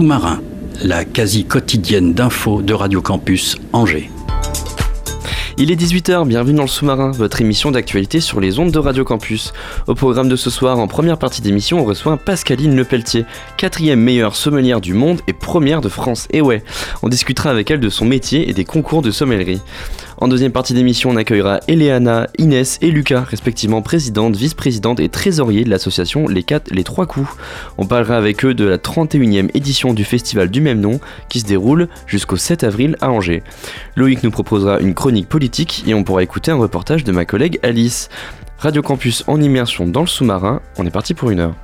sous-marin, la quasi quotidienne d'infos de Radio Campus Angers. Il est 18h, bienvenue dans le sous-marin, votre émission d'actualité sur les ondes de Radio Campus. Au programme de ce soir, en première partie d'émission, on reçoit Pascaline Lepelletier, quatrième meilleure sommelière du monde et première de France. Et ouais, on discutera avec elle de son métier et des concours de sommellerie. En deuxième partie d'émission, on accueillera Eleana, Inès et Lucas, respectivement présidente, vice-présidente et trésorier de l'association Les, 4, Les Trois Coups. On parlera avec eux de la 31e édition du festival du même nom qui se déroule jusqu'au 7 avril à Angers. Loïc nous proposera une chronique politique et on pourra écouter un reportage de ma collègue Alice. Radio Campus en immersion dans le sous-marin, on est parti pour une heure.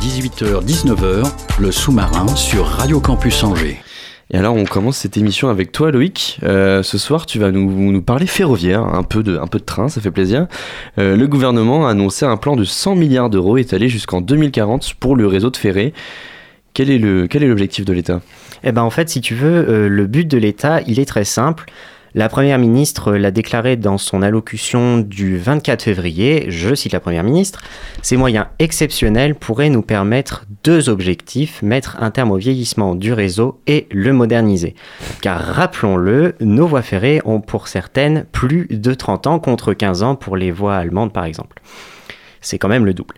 18h-19h, le sous-marin sur Radio Campus Angers. Et alors on commence cette émission avec toi Loïc. Euh, ce soir tu vas nous, parler ferroviaire, un peu, de, un peu de train, ça fait plaisir. Euh, le gouvernement a annoncé un plan de 100 milliards d'euros étalé jusqu'en 2040 pour le réseau de ferré. Quel est l'objectif de l'État? Eh ben en fait si tu veux, euh, le but de l'État il est très simple. La Première ministre l'a déclaré dans son allocution du 24 février, je cite la Première ministre, Ces moyens exceptionnels pourraient nous permettre deux objectifs, mettre un terme au vieillissement du réseau et le moderniser. Car rappelons-le, nos voies ferrées ont pour certaines plus de 30 ans contre 15 ans pour les voies allemandes par exemple. C'est quand même le double.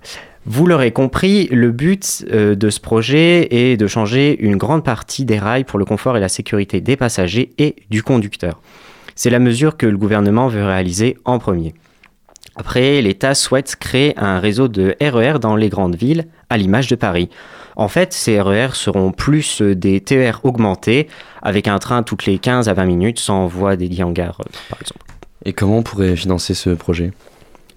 Vous l'aurez compris, le but euh, de ce projet est de changer une grande partie des rails pour le confort et la sécurité des passagers et du conducteur. C'est la mesure que le gouvernement veut réaliser en premier. Après, l'État souhaite créer un réseau de RER e dans les grandes villes, à l'image de Paris. En fait, ces RER e seront plus des TER augmentés, avec un train toutes les 15 à 20 minutes sans voie dédiée en gare, par exemple. Et comment on pourrait financer ce projet?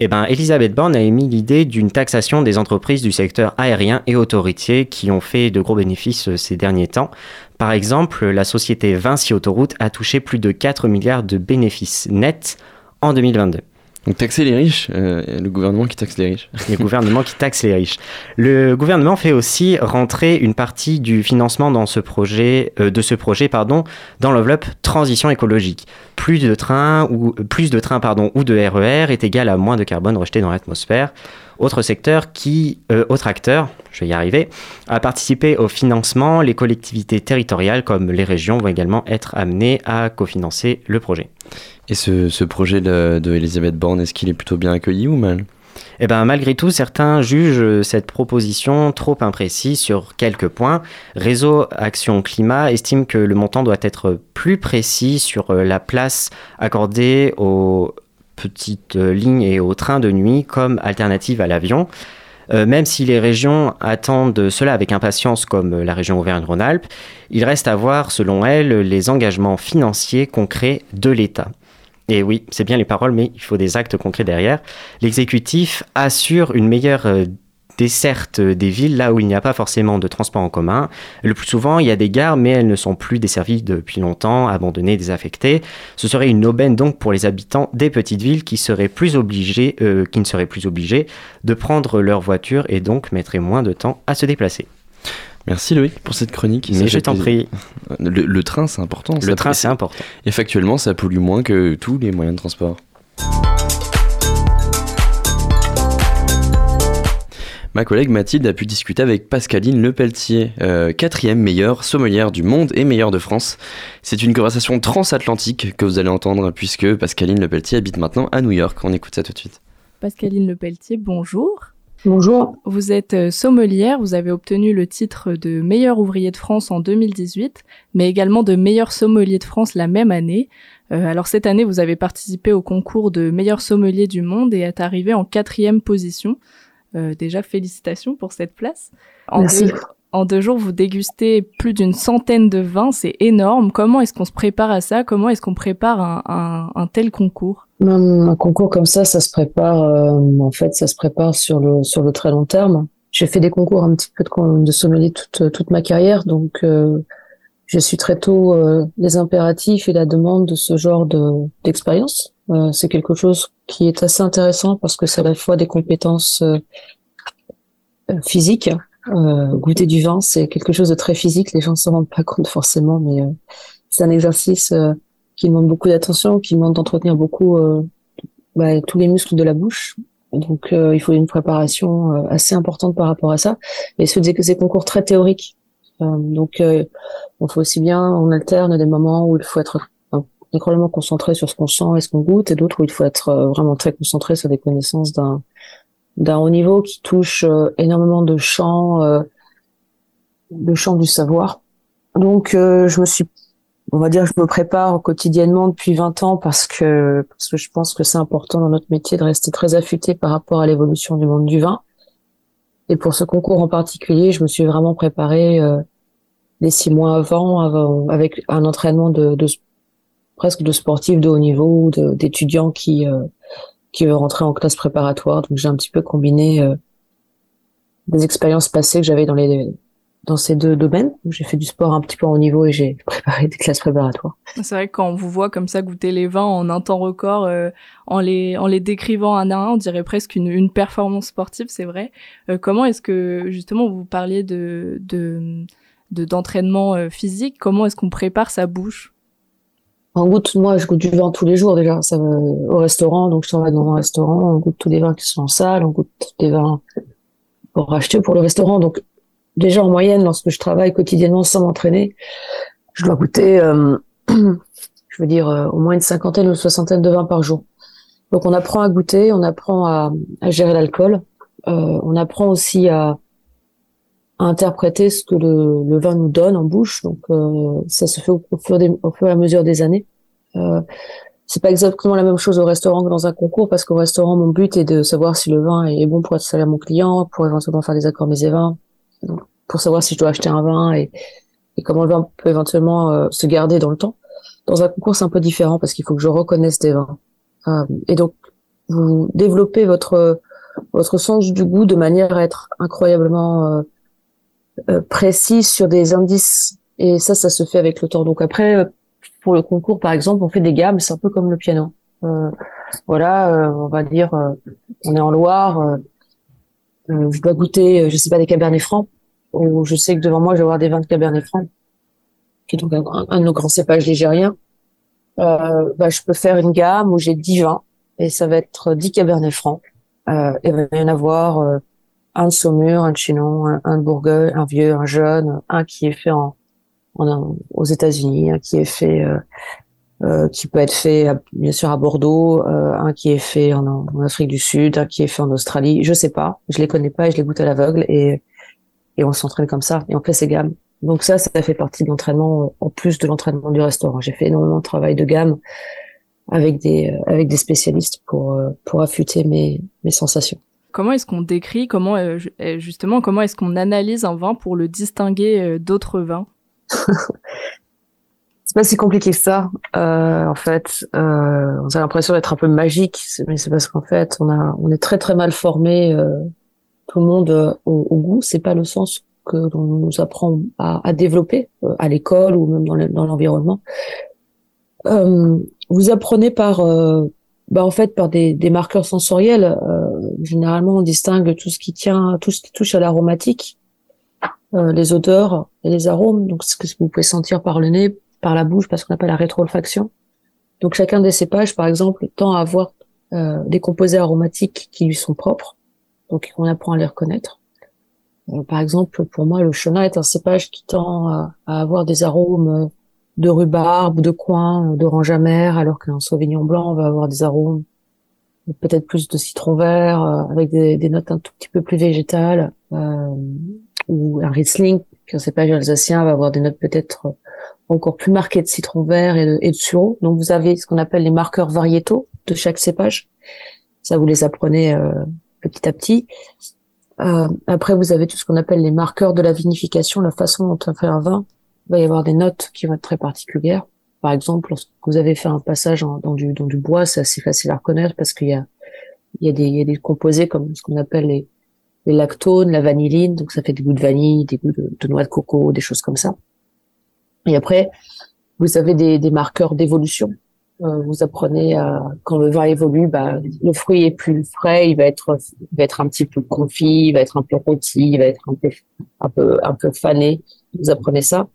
Eh ben, Elisabeth Borne a émis l'idée d'une taxation des entreprises du secteur aérien et autoritier qui ont fait de gros bénéfices euh, ces derniers temps. Par exemple, la société Vinci Autoroute a touché plus de 4 milliards de bénéfices nets en 2022. Donc taxer les riches, euh, le gouvernement qui taxe les riches. Le gouvernement qui taxe les riches. Le gouvernement fait aussi rentrer une partie du financement dans ce projet, euh, de ce projet pardon, dans l'enveloppe transition écologique. Plus de trains ou plus de trains pardon ou de RER e est égal à moins de carbone rejeté dans l'atmosphère. Autre secteur qui, euh, autre acteur, je vais y arriver, a participé au financement. Les collectivités territoriales comme les régions vont également être amenées à cofinancer le projet. Et ce, projet de, Elisabeth Borne, est-ce qu'il est plutôt bien accueilli ou mal? Eh ben, malgré tout, certains jugent cette proposition trop imprécise sur quelques points. Réseau Action Climat estime que le montant doit être plus précis sur euh, la place accordée aux petites euh, lignes et aux trains de nuit comme alternative à l'avion. Euh, même si les régions attendent cela avec impatience, comme la région Auvergne-Rhône-Alpes, il reste à voir, selon elle, les engagements financiers concrets de l'État. Et oui, c'est bien les paroles, mais il faut des actes concrets derrière. L'exécutif assure une meilleure euh, desserte des villes là où il n'y a pas forcément de transport en commun. Le plus souvent, il y a des gares, mais elles ne sont plus desservies depuis longtemps, abandonnées, désaffectées. Ce serait une aubaine donc pour les habitants des petites villes qui seraient plus obligés, euh, qui ne seraient plus obligés de prendre leur voiture et donc mettraient moins de temps à se déplacer. Merci Loïc pour cette chronique. Mais je t'en prie. Le, train, c'est important. Le train, c'est important. Et factuellement, ça pollue moins que tous les moyens de transport. Ma collègue Mathilde a pu discuter avec Pascaline Lepelletier, euh, quatrième meilleure sommelière du monde et meilleure de France. C'est une conversation transatlantique que vous allez entendre puisque Pascaline Lepelletier habite maintenant à New York. On écoute ça tout de suite. Pascaline Lepelletier, bonjour. Bonjour. Vous êtes euh, sommelière, vous avez obtenu le titre de meilleur ouvrier de France en 2018, mais également de meilleur sommelier de France la même année. Euh, alors cette année, vous avez participé au concours de meilleur sommelier du monde et êtes arrivé en quatrième position. Euh, déjà, félicitations pour cette place. Merci. En deux jours, vous dégustez plus d'une centaine de vins, c'est énorme. Comment est-ce qu'on se prépare à ça? Comment est-ce qu'on prépare un, tel concours? Un, concours comme ça, ça se prépare. Euh, en fait, ça se prépare sur le sur le très long terme. J'ai fait des concours un petit peu de, de sommelier toute toute ma carrière, donc euh, je suis très tôt euh, les impératifs et la demande de ce genre de d'expérience. c'est quelque chose qui est assez intéressant parce que c'est à la fois des compétences physiques euh, goûter du vin, c'est quelque chose de très physique. Les gens ne s'en rendent pas compte forcément, mais euh, c'est un exercice euh, qui demande beaucoup d'attention, qui demande d'entretenir beaucoup bah, tous les muscles de la bouche. Donc, il faut une préparation assez importante par rapport à ça. Et dire que c'est concours très théoriques. donc, on fait aussi bien, on alterne des moments où il faut être incroyablement concentré sur ce qu'on sent et ce qu'on goûte, et d'autres où il faut être vraiment très concentré sur des connaissances d'un d'un haut niveau qui touche énormément de champs, de champs du savoir. Donc, je me suis on va dire, je me prépare quotidiennement depuis 20 ans parce que parce que je pense que c'est important dans notre métier de rester très affûté par rapport à l'évolution du monde du vin. Et pour ce concours en particulier, je me suis vraiment préparé euh, les six mois avant, avant, avec un entraînement de, de presque de sportifs de haut niveau, d'étudiants qui euh, qui veulent rentrer en classe préparatoire. Donc j'ai un petit peu combiné euh, des expériences passées que j'avais dans les dans ces deux domaines. J'ai fait du sport un petit peu en haut niveau et j'ai préparé des classes préparatoires. C'est vrai que quand on vous voit comme ça goûter les vins en un temps record, euh, en les en les décrivant un à un, on dirait presque une, une performance sportive, c'est vrai. Comment est-ce que justement vous parliez de de d'entraînement physique? Comment est-ce qu'on prépare sa bouche? On goûte, moi, je goûte du vin tous les jours déjà. Ça, au restaurant, donc je travaille dans un restaurant, on goûte tous les vins qui sont en salle, on goûte des vins pour acheter pour le restaurant. Donc déjà en moyenne, lorsque je travaille quotidiennement sans m'entraîner, je dois goûter, euh, je veux dire, euh, au moins une cinquantaine ou soixantaine de vins par jour. Donc on apprend à goûter, on apprend à, gérer l'alcool, euh, on apprend aussi à, interpréter ce que le, vin nous donne en bouche. Donc ça se fait au, fur et à mesure des années. c'est pas exactement la même chose au restaurant que dans un concours parce qu'au restaurant mon but est de savoir si le vin est bon pour être salé à mon client, pour éventuellement faire des accords mes pour savoir si je dois acheter un vin et, comment le vin peut éventuellement euh, se garder dans le temps. Dans un concours, c'est un peu différent parce qu'il faut que je reconnaisse des vins. Euh, et donc, vous développez votre votre sens du goût de manière à être incroyablement euh, euh précis sur des indices. Et ça, ça se fait avec le temps. Donc après, pour le concours, par exemple, on fait des gammes. C'est un peu comme le piano. voilà, on va dire, on est en Loire euh, je dois goûter, euh, je sais pas, des Cabernet Francs, ou je sais que devant moi, je vais avoir des vins de Cabernet Francs, qui est donc un, de nos grands cépages ligériens. Euh, bah, je peux faire une gamme où j'ai 10 vins, et ça va être 10 Cabernet Francs. Euh, et il va y en avoir euh, un de Saumur, un de Chinon, un, de Bourgueil, un vieux, un jeune, un qui est fait en, aux États-Unis, un qui est fait euh, qui peut être fait bien sûr à Bordeaux, euh, un qui est fait en, Afrique du Sud, un qui est fait en Australie. Je sais pas, je les connais pas et je les goûte à l'aveugle et on s'entraîne comme ça et on fait ces gammes. Donc ça, ça fait partie de l'entraînement euh, en plus de l'entraînement du restaurant. J'ai fait énormément de travail de gamme avec des avec des spécialistes pour pour affûter mes mes sensations. Comment est-ce qu'on décrit, comment justement, comment est-ce qu'on analyse un vin pour le distinguer d'autres vins? C'est pas si compliqué que ça. Euh, en fait, euh, on a l'impression d'être un peu magique, mais c'est parce qu'en fait, on a, on est très très mal formé, euh, tout le monde euh, au, goût. C'est pas le sens que l'on nous apprend à, développer euh, à l'école ou même dans l'environnement. vous apprenez par, bah en fait, par des, des marqueurs sensoriels. généralement, on distingue tout ce qui tient, tout ce qui touche à l'aromatique. les odeurs et les arômes, donc ce que vous pouvez sentir par le nez, par la bouche parce qu'on appelle la rétro-olfaction. Donc chacun des cépages, par exemple, tend à avoir euh, des composés aromatiques qui lui sont propres, donc on apprend à les reconnaître. Euh, par exemple, pour moi, le chenin est un cépage qui tend à, avoir des arômes de rhubarbe, de coin, d'orange amère, alors qu'un sauvignon blanc va avoir des arômes peut-être plus de citron vert, euh, avec des, notes un tout petit peu plus végétales, euh, ou un Riesling, qu'un cépage alsacien va avoir des notes peut-être encore plus marqué de citron vert et de, et de sureau. Donc vous avez ce qu'on appelle les marqueurs variétaux de chaque cépage. Ça, vous les apprenez euh, petit à petit. Euh, après, vous avez tout ce qu'on appelle les marqueurs de la vinification, la façon dont on fait un vin. Il va y avoir des notes qui vont être très particulières. Par exemple, lorsque vous avez fait un passage dans, du, bois, c'est assez facile à reconnaître parce qu'il y a, des, composés comme ce qu'on appelle les, lactones, la vanilline, donc ça fait des goûts de vanille, des goûts de, noix de coco, des choses comme ça. Et après, vous avez des, marqueurs d'évolution. Euh, vous apprenez à, quand le vin évolue, bah, le fruit est plus frais, il va être, un petit peu confit, il va être un peu rôti, il va être un peu fané. Vous apprenez ça.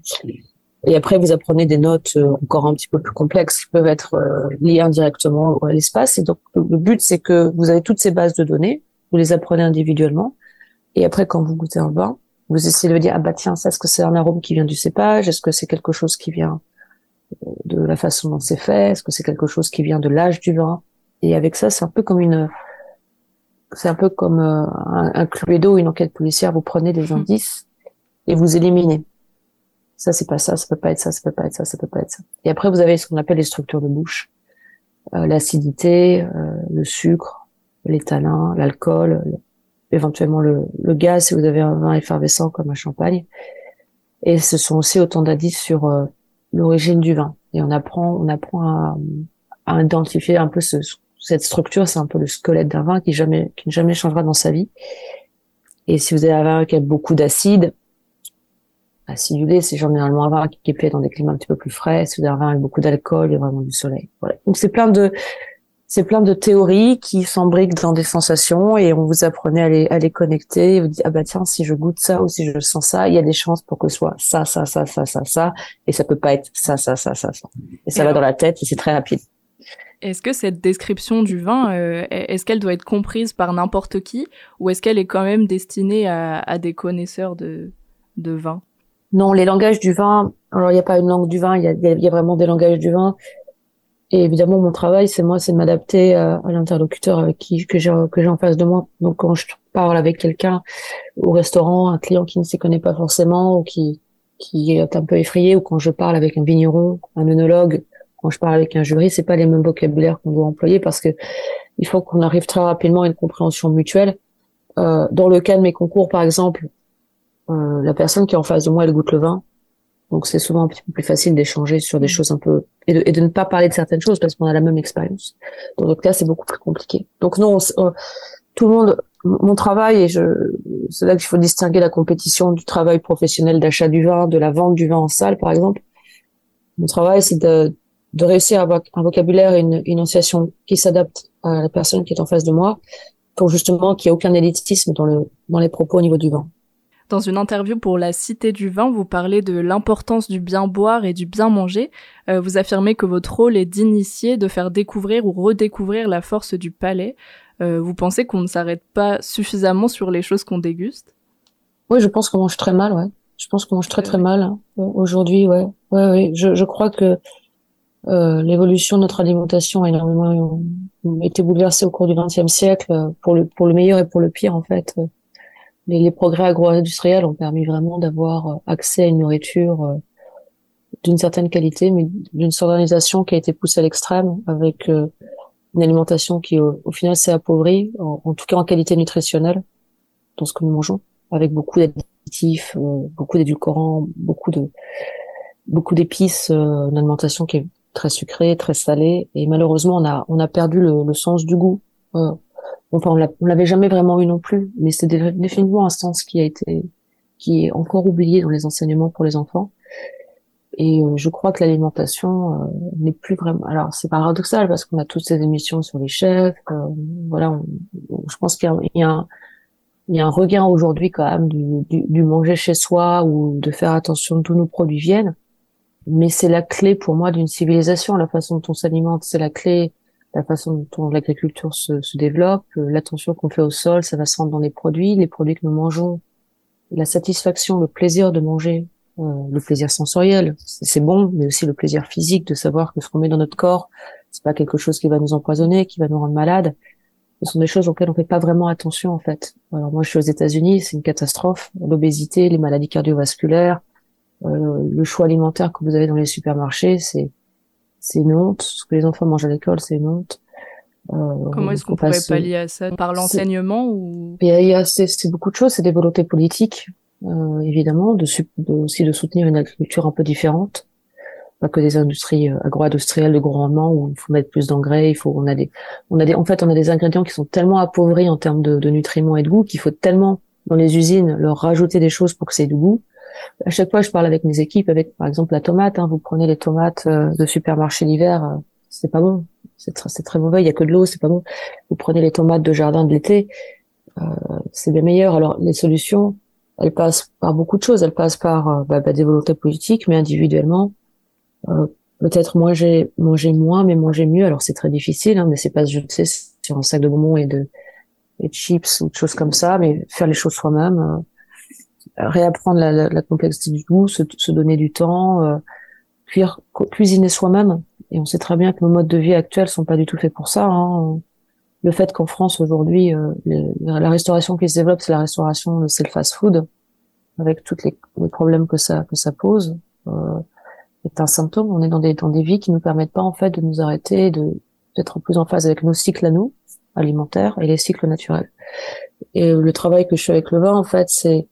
Et après, vous apprenez des notes euh, encore un petit peu plus complexes qui peuvent être euh, liées indirectement à l'espace. Et donc, le but, c'est que vous avez toutes ces bases de données, vous les apprenez individuellement. Et après, quand vous goûtez un vin, Vous essayez de dire ah bah tiens ça est-ce que c'est un arôme qui vient du cépage? Est-ce que c'est quelque chose qui vient de la façon dont c'est fait? Est-ce que c'est quelque chose qui vient de l'âge du vin? Et avec ça, c'est un peu comme une, c'est un peu comme euh, un, un cluedo, une enquête policière. Vous prenez des mmh. indices et vous éliminez. Ça, c'est pas ça, ça peut pas être ça, ça peut pas être ça, ça peut pas être ça. Et après, vous avez ce qu'on appelle les structures de bouche. Euh, l'acidité, euh, le sucre, les tanins, l'alcool, éventuellement le, le, gaz si vous avez un vin effervescent comme un champagne. Et ce sont aussi autant d'indices sur euh, l'origine du vin. Et on apprend, on apprend à, à identifier un peu ce, cette structure. C'est un peu le squelette d'un vin qui jamais, qui ne jamais changera dans sa vie. Et si vous avez un vin qui a beaucoup d'acide, acidulé, c'est généralement un vin qui est fait dans des climats un petit peu plus frais. Avez un vin avec beaucoup d'alcool, a vraiment du soleil. Voilà. Donc c'est plein de, c'est plein de théories qui s'embriquent dans des sensations et on vous apprenait à les, à les connecter. Et vous dites, ah bah tiens, si je goûte ça ou si je sens ça, il y a des chances pour que ce soit ça, ça, ça, ça, ça, ça, et ça peut pas être ça, ça, ça, ça, ça. Et ça va dans la tête et c'est très rapide. Est-ce que cette description du vin, euh, est-ce qu'elle doit être comprise par n'importe qui ou est-ce qu'elle est quand même destinée à, à des connaisseurs de, de vin? Non, les langages du vin, alors il n'y a pas une langue du vin, il y a, vraiment des langages du vin. Et évidemment, mon travail, c'est moi, c'est de m'adapter à, à l'interlocuteur avec qui que j'ai en face de moi. Donc, quand je parle avec quelqu'un au restaurant, un client qui ne s'y connaît pas forcément ou qui qui est un peu effrayé, ou quand je parle avec un vigneron, un œnologue, quand je parle avec un jury, c'est pas les mêmes vocabulaires qu'on doit employer parce que il faut qu'on arrive très rapidement à une compréhension mutuelle. Euh, dans le cas de mes concours, par exemple, euh, la personne qui est en face de moi, elle goûte le vin. Donc c'est souvent un petit peu plus facile d'échanger sur des mm. choses un peu et de, et de, ne pas parler de certaines choses parce qu'on a la même expérience. Dans d'autres cas, c'est beaucoup plus compliqué. Donc non, tout le monde, mon travail et je, c'est là qu'il faut distinguer la compétition du travail professionnel d'achat du vin, de la vente du vin en salle, par exemple. Mon travail, c'est de, de réussir à avoir un vocabulaire et une énonciation qui s'adapte à la personne qui est en face de moi, pour justement qu'il n'y ait aucun élitisme dans le dans les propos au niveau du vin. Dans une interview pour la Cité du vin, vous parlez de l'importance du bien boire et du bien manger. Euh, vous affirmez que votre rôle est d'initier, de faire découvrir ou redécouvrir la force du palais. Euh, vous pensez qu'on ne s'arrête pas suffisamment sur les choses qu'on déguste? Oui, je pense qu'on mange très mal, ouais. Je pense qu'on mange très très mal hein. aujourd'hui, ouais. Ouais, ouais. Je, je crois que euh, l'évolution de notre alimentation a énormément été bouleversée au cours du XXe siècle, euh, pour le pour le meilleur et pour le pire en fait les, les progrès agro-industriels ont permis vraiment d'avoir euh, accès à une nourriture euh, d'une certaine qualité, mais d'une organisation qui a été poussée à l'extrême, avec euh, une alimentation qui, au, final, s'est appauvrie, en, tout cas en qualité nutritionnelle, dans ce que nous mangeons, avec beaucoup d'additifs, beaucoup d'édulcorants, beaucoup de beaucoup d'épices, une alimentation qui est très sucrée, très salée, et malheureusement, on a on a perdu le, le sens du goût. Enfin, on l'avait jamais vraiment eu non plus, mais c'est définitivement un sens qui a été, qui est encore oublié dans les enseignements pour les enfants. Et euh, je crois que l'alimentation euh, n'est plus vraiment. Alors c'est paradoxal parce qu'on a toutes ces émissions sur les chefs. Euh, voilà, je pense qu'il y, a un, il y a un regain aujourd'hui quand même du, du, du, manger chez soi ou de faire attention tous nos produits viennent. Mais c'est la clé pour moi d'une civilisation. La façon dont on s'alimente, c'est la clé la façon dont l'agriculture se, se, développe, euh, l'attention qu'on fait au sol, ça va se rendre dans les produits, les produits que nous mangeons, la satisfaction, le plaisir de manger, euh, le plaisir sensoriel, c'est bon, mais aussi le plaisir physique de savoir que ce qu'on met dans notre corps, c'est pas quelque chose qui va nous empoisonner, qui va nous rendre malades. Ce sont des choses auxquelles on fait pas vraiment attention en fait. Alors moi, je suis aux États-Unis, c'est une catastrophe. L'obésité, les maladies cardiovasculaires, euh, le choix alimentaire que vous avez dans les supermarchés, c'est c'est une honte. Ce que les enfants mangent à l'école, c'est une honte. Euh, Comment est-ce qu'on pourrait pallier à ça? Par l'enseignement ou? Il y a, c'est beaucoup de choses. C'est des volontés politiques, euh, évidemment, de, de, aussi de soutenir une agriculture un peu différente, pas que des industries euh, agro-industrielles de gros rendement où il faut mettre plus d'engrais. Il faut, on a des, on a des, en fait, on a des ingrédients qui sont tellement appauvris en termes de, de nutriments et de goût qu'il faut tellement dans les usines leur rajouter des choses pour que c'est du goût à chaque fois, je parle avec mes équipes, avec par exemple la tomate. Hein, vous prenez les tomates euh, de supermarché l'hiver, euh, c'est pas bon, c'est très, mauvais. Il y a que de l'eau, c'est pas bon. Vous prenez les tomates de jardin de l'été, euh, c'est bien meilleur. Alors les solutions, elles passent par beaucoup de choses. Elles passent par bah, bah, des volontés politiques, mais individuellement, peut-être manger manger moins, mais manger mieux. Alors c'est très difficile, hein, mais c'est pas je sais sur un sac de bonbons et de et de chips ou de choses comme ça, mais faire les choses soi-même réapprendre la, la, la, complexité du goût, se, se donner du temps, euh, cuire, cuisiner soi-même. Et on sait très bien que nos modes de vie actuels sont pas du tout faits pour ça. Hein. Le fait qu'en France aujourd'hui, euh, la restauration qui se développe, c'est la restauration, c'est le fast-food, avec tous les, les, problèmes que ça que ça pose, euh, est un symptôme. On est dans des dans des vies qui nous permettent pas en fait de nous arrêter, de d'être plus en phase avec nos cycles à nous alimentaires et les cycles naturels. Et le travail que je fais avec le vin, en fait, c'est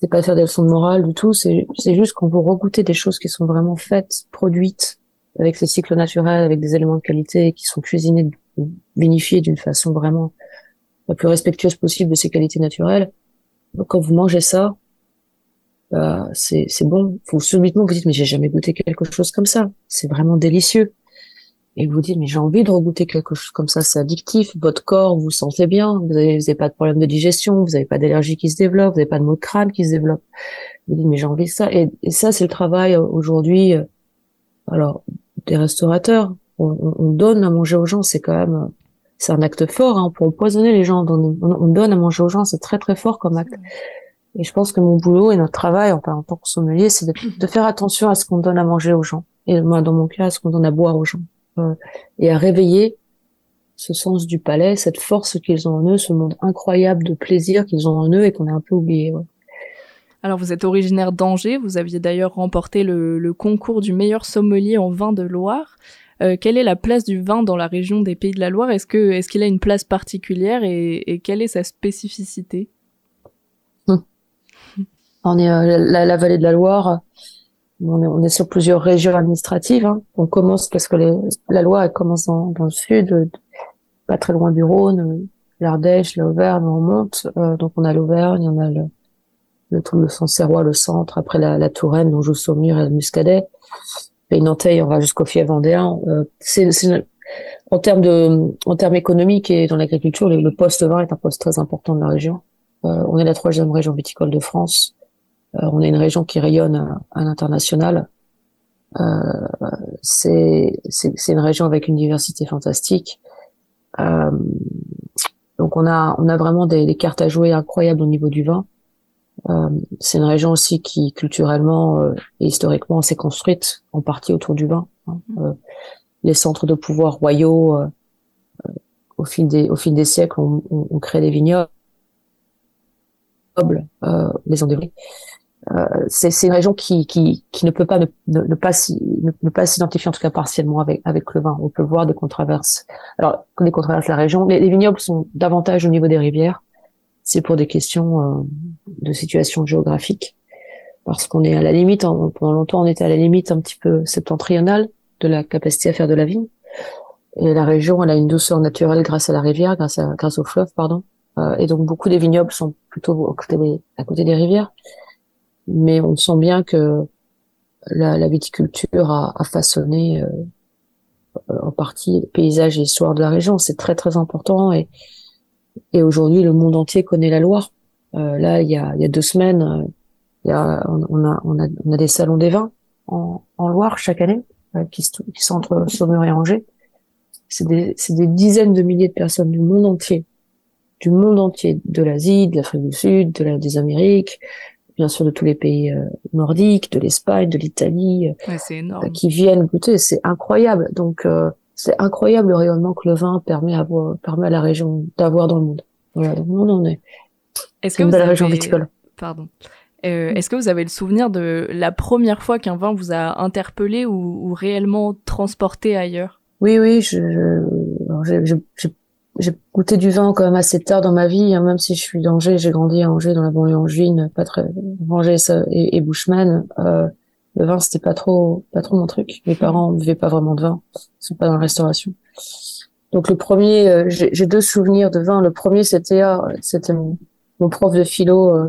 c'est pas faire des leçons de morale du tout, c'est juste qu'on veut regoûter des choses qui sont vraiment faites, produites avec les cycles naturels, avec des éléments de qualité qui sont cuisinés, vinifiés d'une façon vraiment la plus respectueuse possible de ces qualités naturelles. Donc, quand vous mangez ça, bah, c'est bon. Vous subitement vous dites mais j'ai jamais goûté quelque chose comme ça. C'est vraiment délicieux et vous dites mais j'ai envie de regoûter quelque chose comme ça, c'est addictif, votre corps vous sentez bien, vous avez, vous avez pas de problème de digestion, vous avez pas d'allergie qui se développe, vous avez pas de maux de crâne qui se développe. Vous dites mais j'ai envie de ça et, ça c'est le travail euh, aujourd'hui. Euh, alors des restaurateurs, on, on, donne à manger aux gens, c'est quand même euh, c'est un acte fort hein, pour empoisonner les gens. On, on donne à manger aux gens, c'est très très fort comme acte. Et je pense que mon boulot et notre travail, enfin, en tant que sommelier, c'est de, de, faire attention à ce qu'on donne à manger aux gens. Et moi, dans mon cas, à ce qu'on donne à boire aux gens. Euh, et à réveiller ce sens du palais, cette force qu'ils ont en eux, ce monde incroyable de plaisir qu'ils ont en eux et qu'on a un peu oublié. Ouais. Alors vous êtes originaire d'Angers, vous aviez d'ailleurs remporté le, le, concours du meilleur sommelier en vin de Loire. Euh, quelle est la place du vin dans la région des Pays de la Loire? Est-ce que est-ce qu'il a une place particulière et, et quelle est sa spécificité? Hum. On est euh, la, la, vallée de la Loire on est, on est, sur plusieurs régions administratives. Hein. On commence parce que les, la loi elle commence dans, dans, le sud, pas très loin du Rhône, l'Ardèche, l'Auvergne, on monte. Euh, donc on a l'Auvergne, on a le, le le Sancerrois, le centre, après la, la Touraine, joue Saumur et le Muscadet. Pays Nantais, on va jusqu'au Fief vendéen. Euh, c'est, en termes de, en termes économiques et dans l'agriculture, le, le poste vin est un poste très important de la région. Euh, on est la troisième région viticole de France. Euh, on est une région qui rayonne à, à l'international. Euh, c'est une région avec une diversité fantastique. Euh, donc on a on a vraiment des, des, cartes à jouer incroyables au niveau du vin. Euh, c'est une région aussi qui culturellement euh, et historiquement s'est construite en partie autour du vin. Hein. Mmh. Euh, les centres de pouvoir royaux euh, au fil des au fil des siècles ont on, on crée des vignobles, les c'est une région qui, qui, qui ne peut pas ne, ne, pas ne, pas s'identifier en tout cas partiellement avec avec le vin. On peut voir des controverses. Alors des controverses la région, les, les, vignobles sont davantage au niveau des rivières. C'est pour des questions euh, de situation géographique, parce qu'on est à la limite. En, pendant longtemps, on était à la limite un petit peu septentrionale de la capacité à faire de la vigne. Et la région, elle a une douceur naturelle grâce à la rivière, grâce à grâce au fleuve, pardon. Euh, et donc beaucoup des vignobles sont plutôt à côté des rivières mais on sent bien que la, la viticulture a, a façonné euh, en partie le paysage et l'histoire de la région. C'est très très important et, et aujourd'hui le monde entier connaît la Loire. Euh, là, il y a, y a deux semaines, euh, y a, on, a, on, a, on a des salons des vins en, en Loire chaque année euh, qui, qui sont entre Saumur et Angers. C'est des, des dizaines de milliers de personnes du monde entier, du monde entier, de l'Asie, de l'Afrique du Sud, de la, des Amériques, bien sûr de tous les pays euh, nordiques, de l'Espagne, de l'Italie, ouais, euh, qui viennent goûter. C'est incroyable. Donc euh, c'est incroyable le rayonnement que le vin permet à, permet à la région d'avoir dans le monde. Voilà, donc on est. Est-ce que vous avez... région viticole. Pardon. Euh, Est-ce que vous avez le souvenir de la première fois qu'un vin vous a interpellé ou, ou réellement transporté ailleurs? Oui, oui, je j'ai goûté du vin quand même assez tard dans ma vie, hein, même si je suis d'Angers, j'ai grandi à Angers dans la banlieue angevine, pas très Angers et, et Bushman. Euh, le vin c'était pas trop pas trop mon truc. Mes parents buvaient pas vraiment de vin, ils sont pas dans la restauration. Donc le premier, euh, j'ai deux souvenirs de vin. Le premier c'était euh, c'était mon, prof de philo euh,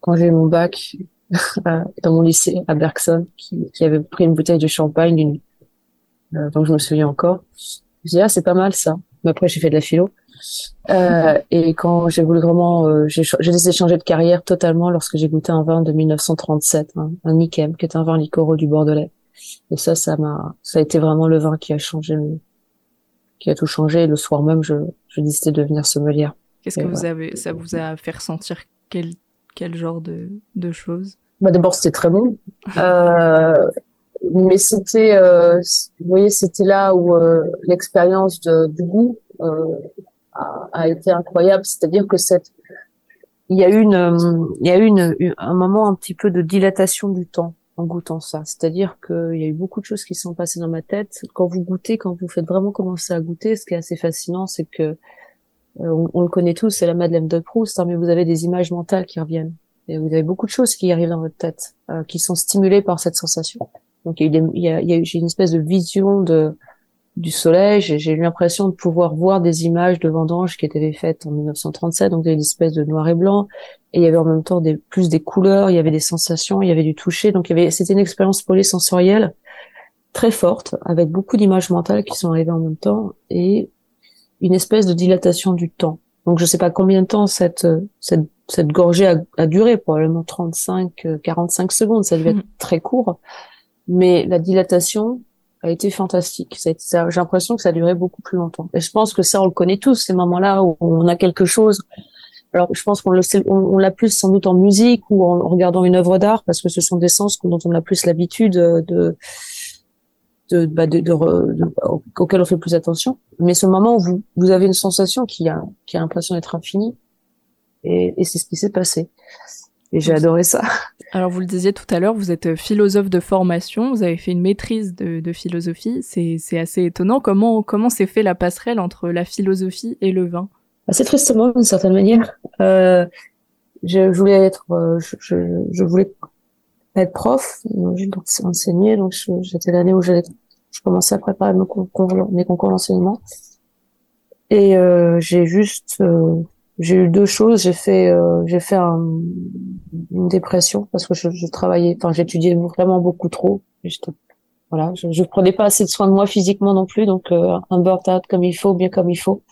quand j'ai eu mon bac dans mon lycée à Bergson, qui, qui, avait pris une bouteille de champagne d'une donc je me souviens encore. Je dis ah c'est pas mal ça après, j'ai fait de la philo. Euh, et quand j'ai voulu vraiment, euh, j'ai décidé de changer de carrière totalement lorsque j'ai goûté un vin de 1937, hein, un Nikem, qui est un vin liquoreux du Bordelais. Et ça, ça m'a, ça a été vraiment le vin qui a changé, qui a tout changé. Et le soir même, je, je décidé de devenir sommelière. Qu'est-ce que vous avez, ça vous a fait ressentir quel, quel genre de, de choses? Bah D'abord, c'était très bon. Euh, mais c'était, euh, vous voyez, c'était là où euh, l'expérience du goût euh, a, a, été incroyable. C'est-à-dire que cette, il y a eu une, il y a eu une, un moment un petit peu de dilatation du temps en goûtant ça. C'est-à-dire qu'il y a eu beaucoup de choses qui sont passées dans ma tête. Quand vous goûtez, quand vous faites vraiment commencer à goûter, ce qui est assez fascinant, c'est que on, on, le connaît tous, c'est la Madeleine de Proust, hein, mais vous avez des images mentales qui reviennent. Et vous avez beaucoup de choses qui arrivent dans votre tête, euh, qui sont stimulées par cette sensation. Donc il y a eu, il y a, il y a j'ai une espèce de vision de du soleil. J'ai eu l'impression de pouvoir voir des images de vendanges qui étaient faites en 1937, donc il y avait une espèce de noir et blanc. Et il y avait en même temps des, plus des couleurs, il y avait des sensations, il y avait du toucher. Donc il y avait, c'était une expérience polysensorielle très forte, avec beaucoup d'images mentales qui sont arrivées en même temps et une espèce de dilatation du temps. Donc je sais pas combien de temps cette cette cette gorgée a, duré, probablement 35, 45 secondes, ça devait être mmh. très court, mais la dilatation a été fantastique. Ça, j'ai l'impression que ça a duré beaucoup plus longtemps. Et je pense que ça, on le connaît tous, ces moments-là où on a quelque chose. Alors, je pense qu'on le on, on l'a plus sans doute en musique ou en regardant une œuvre d'art, parce que ce sont des sens dont on a plus l'habitude de, de, bah de, de, auquel on fait plus attention. Mais ce moment où vous, avez une sensation qui a, l'impression d'être infinie, et c'est ce qui s'est passé. Et j'ai adoré ça. Alors vous le disiez tout à l'heure, vous êtes philosophe de formation, vous avez fait une maîtrise de, de philosophie. C'est assez étonnant. Comment comment s'est fait la passerelle entre la philosophie et le vin? Assez tristement d'une certaine manière. Euh, je voulais être, euh, je, je, je, voulais être prof, j'ai enseigné, donc j'étais l'année où j'allais, je commençais à préparer mes concours, mes concours d'enseignement. Et euh, j'ai juste euh, j'ai eu deux choses. J'ai fait, euh, j'ai fait un, une dépression parce que je, je travaillais, enfin, j'étudiais vraiment beaucoup trop. voilà, je, je prenais pas assez de soin de moi physiquement non plus, donc euh, un burn-out comme il faut, bien comme il faut,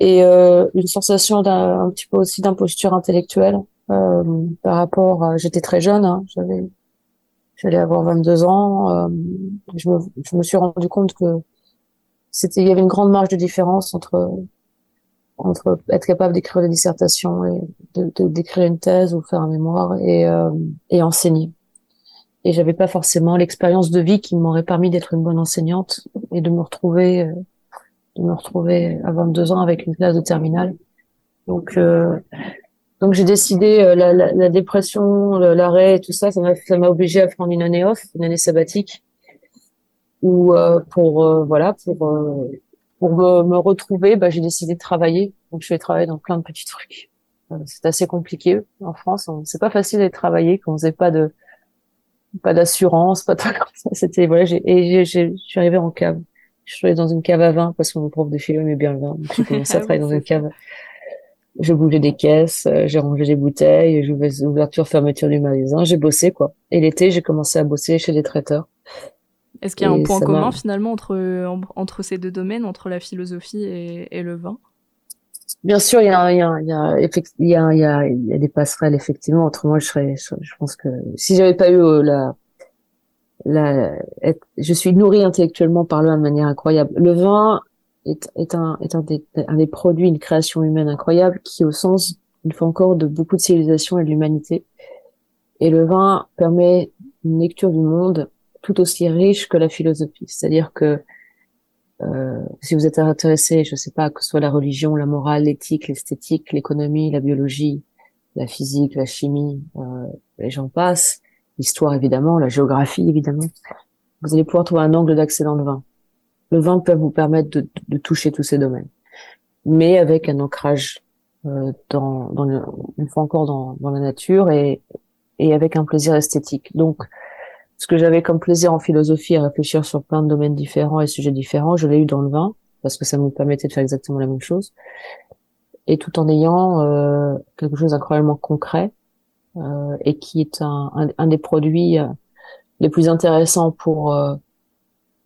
et euh, une sensation d'un un petit peu aussi d'imposture intellectuelle euh, par rapport. À, j'étais très jeune, hein, j'avais, j'allais avoir 22 ans. je me, je me suis rendu compte que c'était, il y avait une grande marge de différence entre entre être capable d'écrire des dissertations et d'écrire une thèse ou faire un mémoire et, euh, et enseigner. Et j'avais pas forcément l'expérience de vie qui m'aurait permis d'être une bonne enseignante et de me retrouver, euh, de me retrouver à 22 ans avec une classe de terminale. Donc, euh, donc j'ai décidé la, la, la, dépression, l'arrêt et tout ça, ça m'a, ça m'a obligé à prendre une année off, une année sabbatique, ou pour voilà pour pour me, retrouver, bah, j'ai décidé de travailler. Donc, je vais travailler dans plein de petits trucs. Euh, c'est assez compliqué en France. C'est pas facile d'être travailler quand on faisait pas de pas d'assurance, pas de C'était voilà. et je suis arrivée en cave. Je suis allée dans une cave à vin parce que mon prof de philo aimait bien le vin. Donc, j'ai commencé à travailler dans une cave. Je bougeais des caisses, euh, j'ai rangé des bouteilles, j'ai ouvert ouverture, fermeture du magasin, j'ai bossé quoi. Et l'été, j'ai commencé à bosser chez les traiteurs. Est-ce qu'il y a un point commun finalement entre, entre ces deux domaines, entre la philosophie et, et le vin? Bien sûr, il y a, il y, a, il y, a, il y, a, il y, a, il y a des passerelles effectivement. Autrement, je serais, je, pense que si j'avais pas eu euh, la, la, je suis nourrie intellectuellement par le vin de manière incroyable. Le vin est, est un, est un des, un des produits, une création humaine incroyable qui, au sens, une fois encore, de beaucoup de civilisations et de l'humanité. Et le vin permet une lecture du monde tout aussi riche que la philosophie. C'est-à-dire que euh, si vous êtes intéressé, je ne sais pas, que ce soit la religion, la morale, l'éthique, l'esthétique, l'économie, la biologie, la physique, la chimie, euh, les gens passent, l'histoire évidemment, la géographie évidemment, vous allez pouvoir trouver un angle d'accès dans le vin. Le vin peut vous permettre de, de toucher tous ces domaines, mais avec un ancrage euh, dans, dans le, une fois encore dans, dans la nature et, et avec un plaisir esthétique. Donc ce que j'avais comme plaisir en philosophie à réfléchir sur plein de domaines différents et sujets différents, je l'ai eu dans le vin parce que ça me permettait de faire exactement la même chose et tout en ayant euh, quelque chose d'incroyablement concret euh, et qui est un, un, des produits euh, les plus intéressants pour euh,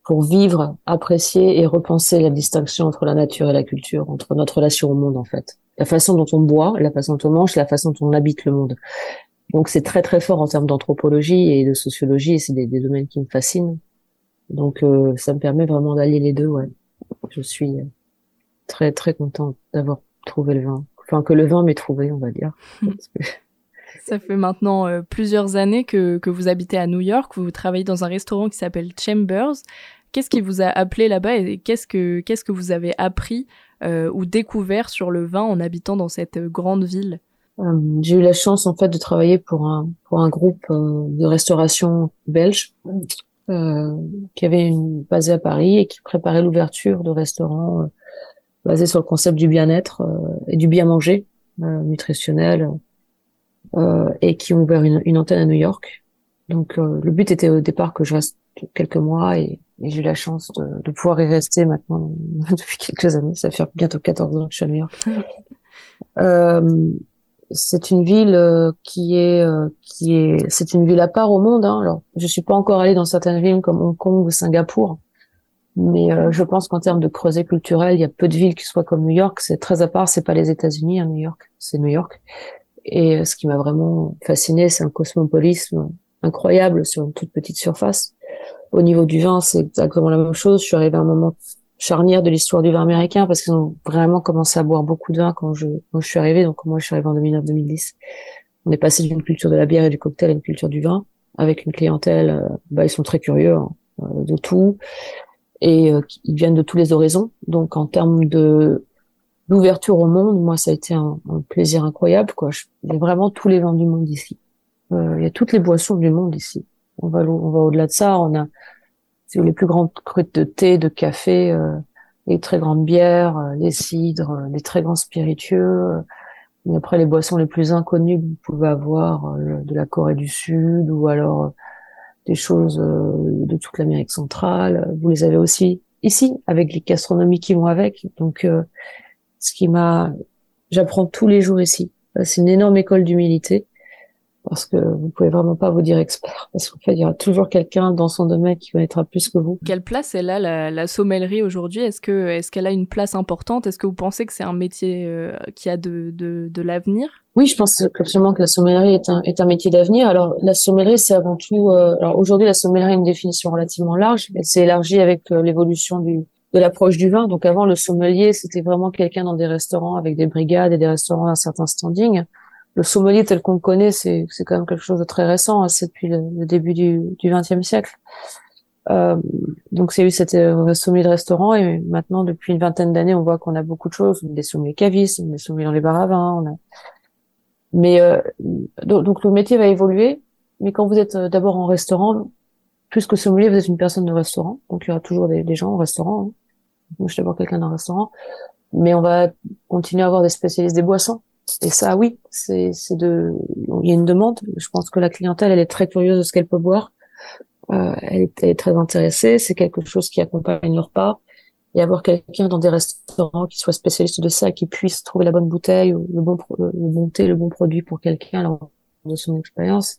pour vivre, apprécier et repenser la distinction entre la nature et la culture, entre notre relation au monde en fait. La façon dont on boit, la façon dont on mange, la façon dont on habite le monde. Donc c'est très très fort en termes d'anthropologie et de sociologie, et c'est des, des, domaines qui me fascinent. Donc euh, ça me permet vraiment d'allier les deux. Ouais, je suis très très contente d'avoir trouvé le vin, enfin que le vin m'ait trouvé, on va dire. Ça fait maintenant plusieurs années que, que vous habitez à New York, vous travaillez dans un restaurant qui s'appelle Chambers. Qu'est-ce qui vous a appelé là-bas et qu'est-ce que qu'est-ce que vous avez appris euh, ou découvert sur le vin en habitant dans cette grande ville? euh, J'ai eu la chance en fait de travailler pour un pour un groupe euh, de restauration belge qui avait une basée à Paris et qui préparait l'ouverture de restaurants basés sur le concept du bien-être et du bien manger nutritionnel et qui ont ouvert une, une antenne à New York. Donc le but était au départ que je reste quelques mois et et j'ai eu la chance de, de, pouvoir y rester maintenant depuis quelques années. Ça fait bientôt 14 ans que je suis à New York. euh, c'est une ville euh, qui est euh, qui est c'est une ville à part au monde. Hein. Alors, je suis pas encore allée dans certaines villes comme Hong Kong ou Singapour, mais euh, je pense qu'en termes de creuset culturel, il y a peu de villes qui soient comme New York. C'est très à part. C'est pas les États-Unis, hein, New York, c'est New York. Et ce qui m'a vraiment fasciné, c'est un cosmopolisme incroyable sur une toute petite surface. Au niveau du vin, c'est exactement la même chose. Je suis arrivée à un moment charnière de l'histoire du vin américain parce qu'ils ont vraiment commencé à boire beaucoup de vin quand je, quand je suis arrivée. Donc moi, je suis arrivée en 2009-2010. On est passé d'une culture de la bière et du cocktail à une culture du vin avec une clientèle. Euh, bah, ils sont très curieux hein, euh, de tout et euh, ils viennent de tous les horizons. Donc en termes de d'ouverture au monde, moi, ça a été un, plaisir incroyable. Quoi. Il y a vraiment tous les vins du monde ici. il y a toutes les boissons du monde ici on va, on va au-delà de ça. On a les plus grandes crues de thé, de café, euh, les très grandes bières, euh, les cidres, euh, les très grands spiritueux. Et après, les boissons les plus inconnues que vous pouvez avoir de la Corée du Sud ou alors des choses de toute l'Amérique centrale. Vous les avez aussi ici avec les gastronomies qui vont avec. Donc, ce qui m'a, j'apprends tous les jours ici. C'est une énorme école d'humilité parce que vous pouvez vraiment pas vous dire expert parce qu'en fait il y aura toujours quelqu'un dans son domaine qui connaîtra plus que vous. Quelle place elle a la, la sommellerie aujourd'hui? Est-ce que est-ce qu'elle a une place importante? Est-ce que vous pensez que c'est un métier euh, qui a de de, de l'avenir? Oui, je pense absolument que la sommellerie est un est un métier d'avenir. Alors la sommellerie c'est avant tout euh, alors aujourd'hui la sommellerie a une définition relativement large, elle s'est élargie avec euh, l'évolution du de l'approche du vin. Donc avant le sommelier, c'était vraiment quelqu'un dans des restaurants avec des brigades et des restaurants d'un certain standing le sommelier tel qu'on le connaît, c'est quand même quelque chose de très récent. Hein, c'est depuis le, début du XXe siècle. Euh, donc c'est eu cette sommelier de restaurant et maintenant depuis une vingtaine d'années, on voit qu'on a beaucoup de choses. Des sommeliers cavistes, des sommeliers dans les bars à vin. On a... Mais euh, donc, le métier va évoluer. Mais quand vous êtes euh, d'abord en restaurant, plus que sommelier, vous êtes une personne de restaurant. Donc il y aura toujours des, des gens au restaurant. Hein. Moi, je suis d'abord quelqu'un d'un restaurant. Mais on va continuer à avoir des spécialistes des boissons et ça, oui, c'est de, il y a une demande. Je pense que la clientèle, elle est très curieuse de ce qu'elle peut boire. Euh, elle, est, très intéressée. C'est quelque chose qui accompagne leur repas. Et avoir quelqu'un dans des restaurants qui soit spécialiste de ça, qui puisse trouver la bonne bouteille, ou le bon, le bon thé, le bon produit pour quelqu'un de son expérience,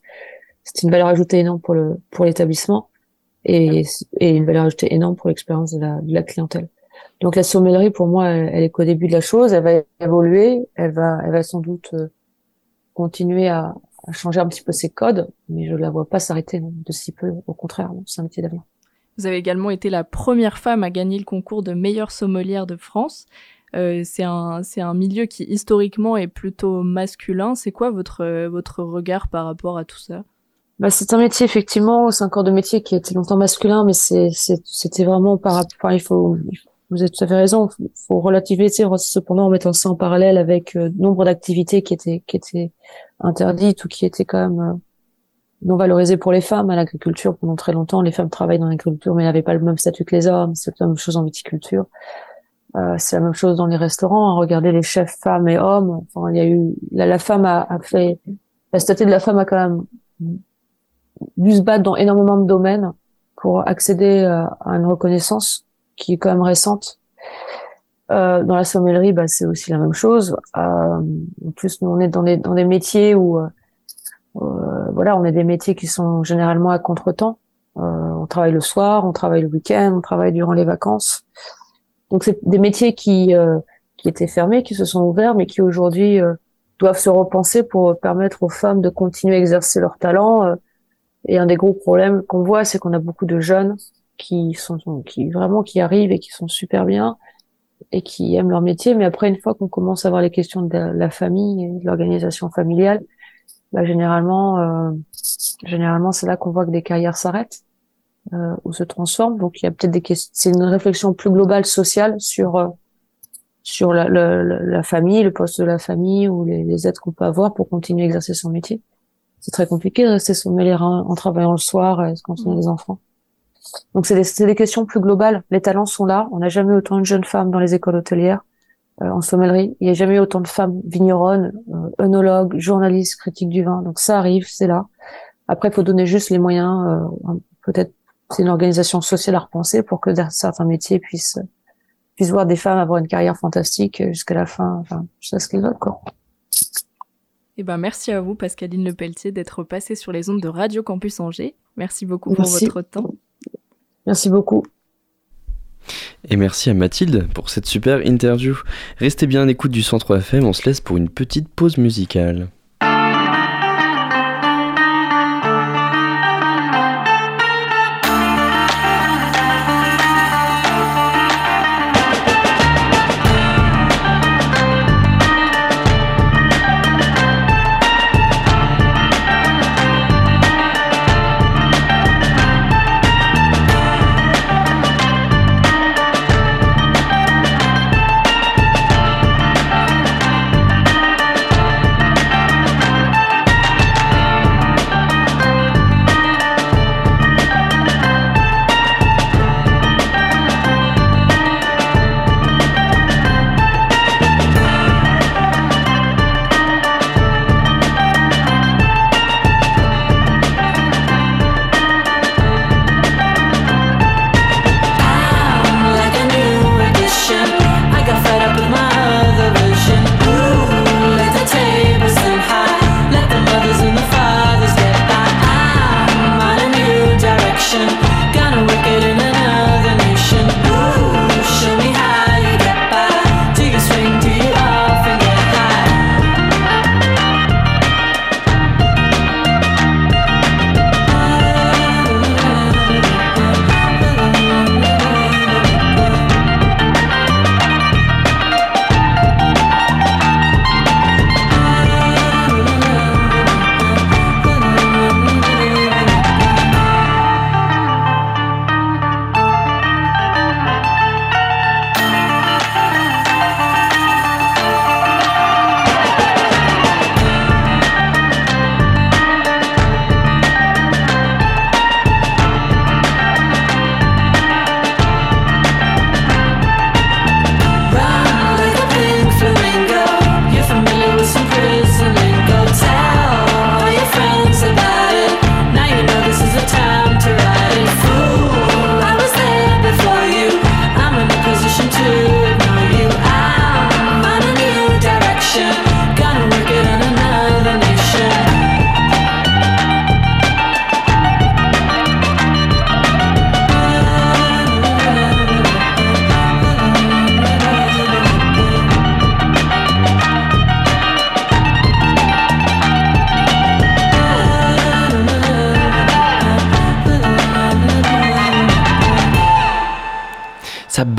c'est une valeur ajoutée énorme pour le pour l'établissement et, et une valeur ajoutée énorme pour l'expérience de la, de la clientèle. Donc la sommellerie, pour moi, elle, est qu'au début de la chose. Elle va évoluer, elle va, elle va sans doute euh, continuer à, changer un petit peu ses codes, mais je la vois pas s'arrêter de si peu. Au contraire, c'est un métier d'avenir. Vous avez également été la première femme à gagner le concours de meilleure sommelière de France. Euh, c'est un, c'est un milieu qui historiquement est plutôt masculin. C'est quoi votre, votre regard par rapport à tout ça? Bah, c'est un métier effectivement, c'est un corps de métier qui a été longtemps masculin, mais c'est, c'était vraiment par rapport. il faut, vous avez tout à fait raison. Il faut relativiser cependant en mettant ça en parallèle avec euh, nombre d'activités qui étaient qui étaient interdites ou qui étaient quand même euh, non valorisées pour les femmes à l'agriculture pendant très longtemps. Les femmes travaillent dans l'agriculture, mais n'avaient pas le même statut que les hommes. C'est la même chose en viticulture. Euh, c'est la même chose dans les restaurants. Regardez les chefs femmes et hommes. Enfin, il y a eu la, la femme a, a, fait la statut de la femme a quand même dû se battre dans énormément de domaines pour accéder euh, à une reconnaissance qui est quand même récente. Euh, dans la sommellerie, bah, c'est aussi la même chose. Euh, en plus, nous, on est dans des, métiers où, euh, voilà, on est des métiers qui sont généralement à contretemps. On travaille le soir, on travaille le week-end, on travaille durant les vacances. Donc, c'est des métiers qui, qui étaient fermés, qui se sont ouverts, mais qui aujourd'hui doivent se repenser pour permettre aux femmes de continuer à exercer leur talent. et un des gros problèmes qu'on voit, c'est qu'on a beaucoup de jeunes qui sont qui vraiment qui arrivent et qui sont super bien et qui aiment leur métier mais après une fois qu'on commence à voir les questions de la famille et de l'organisation familiale bah, généralement, euh, généralement, c'est là qu'on voit que des carrières s'arrêtent euh, ou se transforment. Donc, il y a peut-être des questions. C'est une réflexion plus globale sociale sur euh, sur la, la, la, famille, le poste de la famille ou les, aides qu'on peut avoir pour continuer à exercer son métier. C'est très compliqué de rester sommeiller en travaillant le soir quand on a des enfants. Donc, c'est des, des questions plus globales. Les talents sont là. On n'a jamais autant de jeunes femmes dans les écoles hôtelières. Euh, en sommellerie. Il n'y a jamais eu autant de femmes vigneronnes, euh, œnologues, journalistes, critiques du vin. Donc ça arrive, c'est là. Après, il faut donner juste les moyens. Euh, peut-être c'est une organisation sociale à repenser pour que certains métiers puissent puissent voir des femmes avoir une carrière fantastique jusqu'à la fin. Enfin, je sais ce qu'elles veulent quoi. Eh ben, merci à vous, Pascaline Lepelletier, d'être passée sur les ondes de Radio Campus Angers. Merci beaucoup pour votre temps. Merci beaucoup. Et merci à Mathilde pour cette super interview. Restez bien à l'écoute du Centre FM, on se laisse pour une petite pause musicale.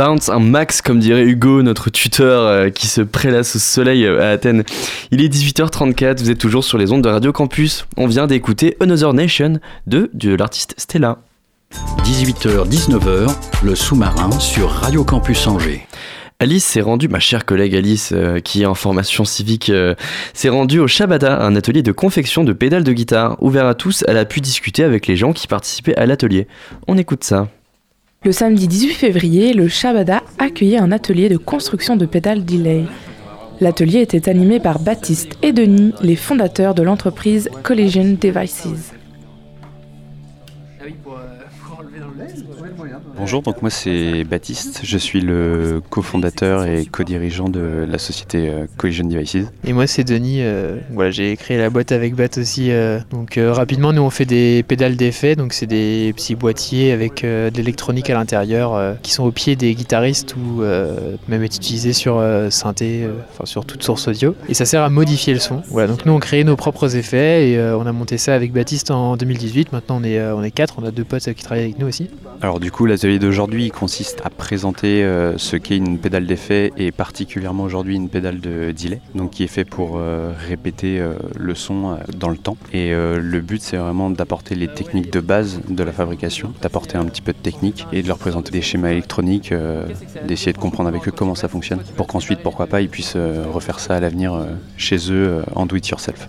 Bounce un max, comme dirait Hugo, notre tuteur euh, qui se prélasse au soleil euh, à Athènes. Il est 18h34, vous êtes toujours sur les ondes de Radio Campus. On vient d'écouter Another Nation de, de l'artiste Stella. 18h-19h, le sous-marin sur Radio Campus Angers. Alice s'est rendue, ma chère collègue Alice, euh, qui est en formation civique, s'est rendue au Shabada, un atelier de confection de pédales de guitare. Ouvert à tous, elle a pu discuter avec les gens qui participaient à l'atelier. On écoute ça. Le samedi 18 février, le Shabada accueillait un atelier de construction de pédales delay. L'atelier était animé par Baptiste et Denis, les fondateurs de l'entreprise Collision Devices. Bonjour, donc moi c'est Baptiste, je suis le cofondateur et co-dirigeant de la société euh, Collision Devices. Et moi c'est Denis, euh, voilà, j'ai créé la boîte avec Bat aussi. Euh, donc rapidement nous on fait des pédales d'effet, donc c'est des petits boîtiers avec de l'électronique à l'intérieur qui sont au pied des guitaristes ou même être utilisés sur synthé, enfin sur toute source audio. Et ça sert à modifier le son. Voilà, donc nous on crée nos propres effets et on a monté ça avec Baptiste en 2018, maintenant on est, on est quatre, on a deux potes qui travaillent avec nous aussi. Alors du coup, l'atelier d'aujourd'hui consiste à présenter euh, ce qu'est une pédale d'effet et particulièrement aujourd'hui une pédale de delay, donc qui est fait pour euh, répéter euh, le son dans le temps. Et le but, c'est vraiment d'apporter les techniques de base de la fabrication, d'apporter un petit peu de technique et de leur présenter des schémas électroniques, d'essayer de comprendre avec eux comment ça fonctionne, pour qu'ensuite, pourquoi pas, ils puissent refaire ça à l'avenir chez eux en do it yourself.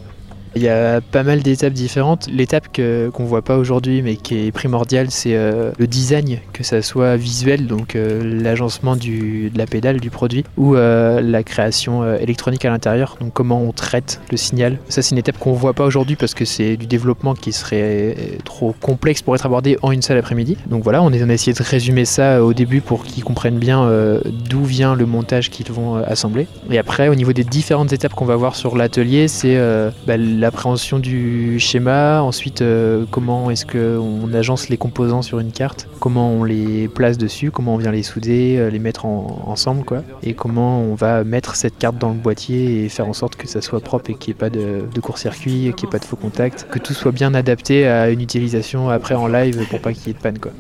Il y a pas mal d'étapes différentes. L'étape qu'on ne voit pas aujourd'hui mais qui est primordiale, c'est euh, le design, que ça soit visuel, donc euh, l'agencement de la pédale du produit, ou euh, la création électronique à l'intérieur, donc comment on traite le signal. Ça c'est une étape qu'on ne voit pas aujourd'hui parce que c'est du développement qui serait trop complexe pour être abordé en une seule après-midi. Donc voilà, on, a essayé de résumer ça au début pour qu'ils comprennent bien d'où vient le montage qu'ils vont assembler. Et après, au niveau des différentes étapes qu'on va voir sur l'atelier, c'est bah, l'appréhension du schéma, ensuite euh, comment est-ce qu'on agence les composants sur une carte, comment on les place dessus, comment on vient les souder, euh, les mettre ensemble, quoi, et comment on va mettre cette carte dans le boîtier et faire en sorte que ça soit propre et qu'il n'y ait pas de, court-circuit, qu'il n'y ait pas de faux contact, que tout soit bien adapté à une utilisation après en live pour pas qu'il y ait de panne. Quoi.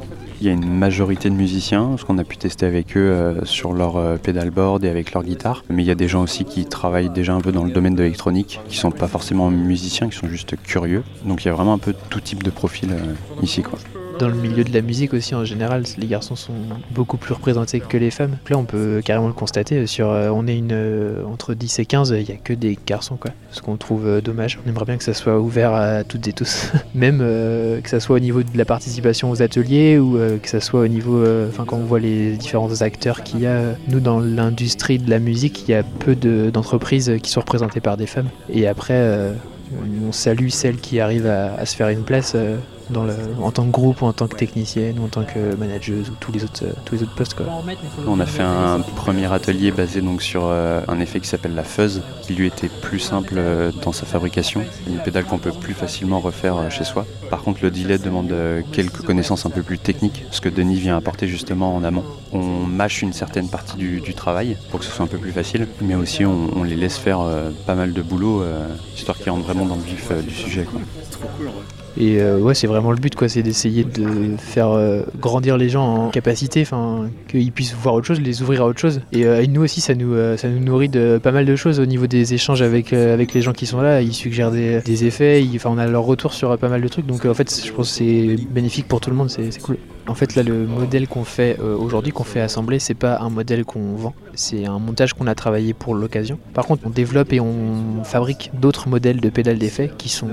Il y a une majorité de musiciens, ce qu'on a pu tester avec eux euh, sur leur euh, pedalboard et avec leur guitare. Mais il y a des gens aussi qui travaillent déjà un peu dans le domaine de l'électronique, qui sont pas forcément musiciens, qui sont juste curieux. Donc il y a vraiment un peu tout type de profil euh, ici. Quoi dans le milieu de la musique aussi en général, les garçons sont beaucoup plus représentés que les femmes. Là, on peut carrément le constater. Sur, euh, on est une, euh, entre 10 et 15, il n'y a que des garçons, quoi. Ce qu'on trouve euh, dommage. On aimerait bien que ça soit ouvert à toutes et tous. Même que ça soit au niveau de la participation aux ateliers ou que ça soit au niveau. Enfin, quand on voit les différents acteurs qu'il y a, nous, dans l'industrie de la musique, il y a peu d'entreprises qui sont représentées par des femmes. Et après, on salue celles qui arrivent à, à se faire une place en tant que groupe ou en tant que technicienne ou en tant que manageuse ou tous les autres, euh, tous les autres postes. Quoi. On a fait un premier atelier basé donc sur euh, un effet qui s'appelle la fuzz, qui lui était plus simple euh, dans sa fabrication, une pédale qu'on peut plus facilement refaire chez soi. Par contre, le delay demande quelques connaissances un peu plus techniques, ce que Denis vient apporter justement en amont. On mâche une certaine partie du, travail pour que ce soit un peu plus facile, mais aussi on, les laisse faire pas mal de boulot, histoire qu'ils rentrent vraiment dans le vif du sujet. C'est trop cool et euh, ouais, c'est vraiment le but, quoi, c'est d'essayer de faire euh, grandir les gens en capacité, enfin, qu'ils puissent voir autre chose, les ouvrir à autre chose. Et, euh, nous aussi, ça nous, ça nous nourrit de pas mal de choses au niveau des échanges avec, avec les gens qui sont là. Ils suggèrent des, des effets, enfin, on a leur retour sur pas mal de trucs. Donc en fait, je pense que c'est bénéfique pour tout le monde, c'est cool. En fait, là, le modèle qu'on fait aujourd'hui, qu'on fait assembler, c'est pas un modèle qu'on vend, c'est un montage qu'on a travaillé pour l'occasion. Par contre, on développe et on fabrique d'autres modèles de pédales d'effet qui sont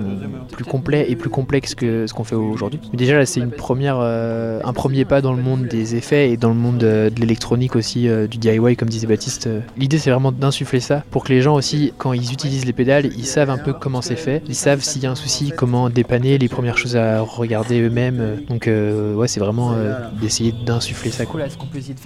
plus complets et plus complexes que ce qu'on fait aujourd'hui. Déjà là c'est euh, un premier pas dans le monde des effets et dans le monde euh, de, l'électronique aussi, euh, du DIY comme disait Baptiste. L'idée c'est vraiment d'insuffler ça pour que les gens aussi, quand ils utilisent les pédales, ils savent un peu comment c'est fait, ils savent s'il y a un souci, comment dépanner, les premières choses à regarder eux-mêmes. Donc ouais c'est vraiment d'essayer d'insuffler ça. Quoi.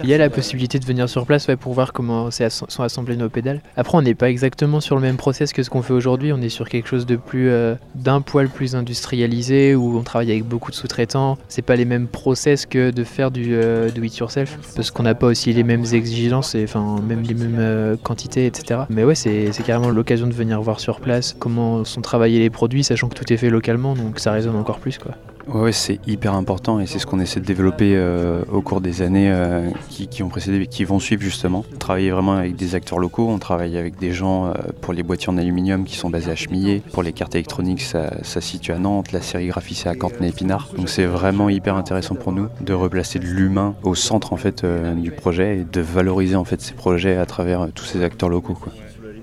Il y a la possibilité de venir sur place pour voir comment sont assemblées nos pédales. Après on n'est pas exactement sur le même process que ce qu'on fait aujourd'hui, on est sur quelque chose de plus d'un poil plus industrialisé où on travaille avec beaucoup de sous-traitants. C'est pas les mêmes process que de faire du euh, do it yourself parce qu'on n'a pas aussi les mêmes exigences et enfin même les mêmes euh, quantités, etc. Mais ouais, c'est carrément l'occasion de venir voir sur place comment sont travaillés les produits, sachant que tout est fait localement, donc ça résonne encore plus quoi. Ouais, c'est hyper important et c'est ce qu'on essaie de développer euh, au cours des années euh, qui, ont précédé et qui vont suivre justement. Travailler vraiment avec des acteurs locaux, on travaille avec des gens euh, pour les boîtiers en aluminium qui sont basés à Chemillé, pour les cartes électroniques ça, ça situe à Nantes, la sérigraphie c'est à Cantenay-Épinard. Donc c'est vraiment hyper intéressant pour nous de replacer de l'humain au centre en fait du projet et de valoriser en fait ces projets à travers tous ces acteurs locaux.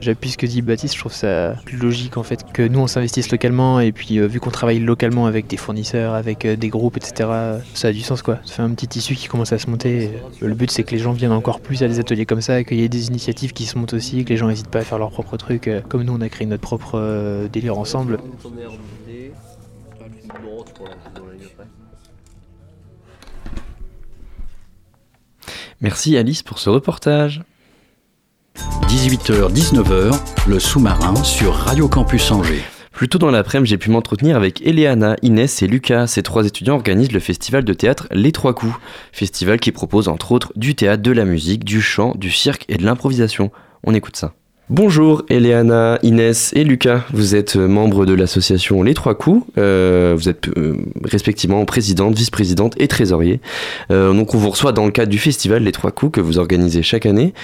J'appuie ce que dit Baptiste, je trouve ça plus logique en fait que nous on s'investisse localement et puis euh, vu qu'on travaille localement avec des fournisseurs, avec euh, des groupes, etc., ça a du sens quoi. Ça fait un petit tissu qui commence à se monter. Le but c'est que les gens viennent encore plus à des ateliers comme ça, qu'il y ait des initiatives qui se montent aussi, que les gens n'hésitent pas à faire leur propre truc. Euh, comme nous on a créé notre propre délire ensemble. Merci Alice pour ce reportage. 18h-19h, le sous-marin sur Radio Campus Angers. Plus tôt dans l'après-midi, j'ai pu m'entretenir avec Eleana, Inès et Lucas. Ces trois étudiants organisent le festival de théâtre Les Trois Coups. Festival qui propose entre autres du théâtre, de la musique, du chant, du cirque et de l'improvisation. On écoute ça. Bonjour Eleana, Inès et Lucas, vous êtes membres de l'association Les Trois Coups, euh, vous êtes euh, respectivement présidente, vice-présidente et trésorier. Euh, donc on vous reçoit dans le cadre du festival Les Trois Coups que vous organisez chaque année.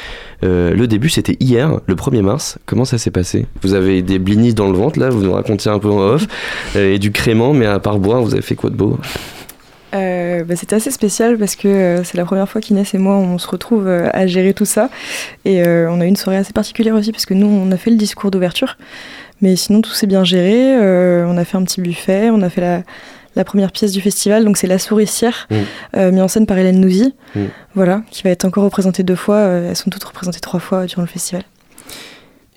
le début c'était hier, le 1er mars, comment ça s'est passé? Vous avez des blinis dans le ventre là, vous nous racontiez un peu en off, et du crément, mais à part boire, vous avez fait quoi de beau? Euh, bah, C'était assez spécial parce que euh, c'est la première fois qu'Inès et moi on se retrouve euh, à gérer tout ça. Et on a eu une soirée assez particulière aussi parce que nous on a fait le discours d'ouverture. Mais sinon tout s'est bien géré. on a fait un petit buffet, on a fait la, la première pièce du festival, donc c'est La Souricière, mmh. mise en scène par Hélène Nouzy, mmh. voilà, qui va être encore représentée deux fois. elles sont toutes représentées trois fois durant le festival.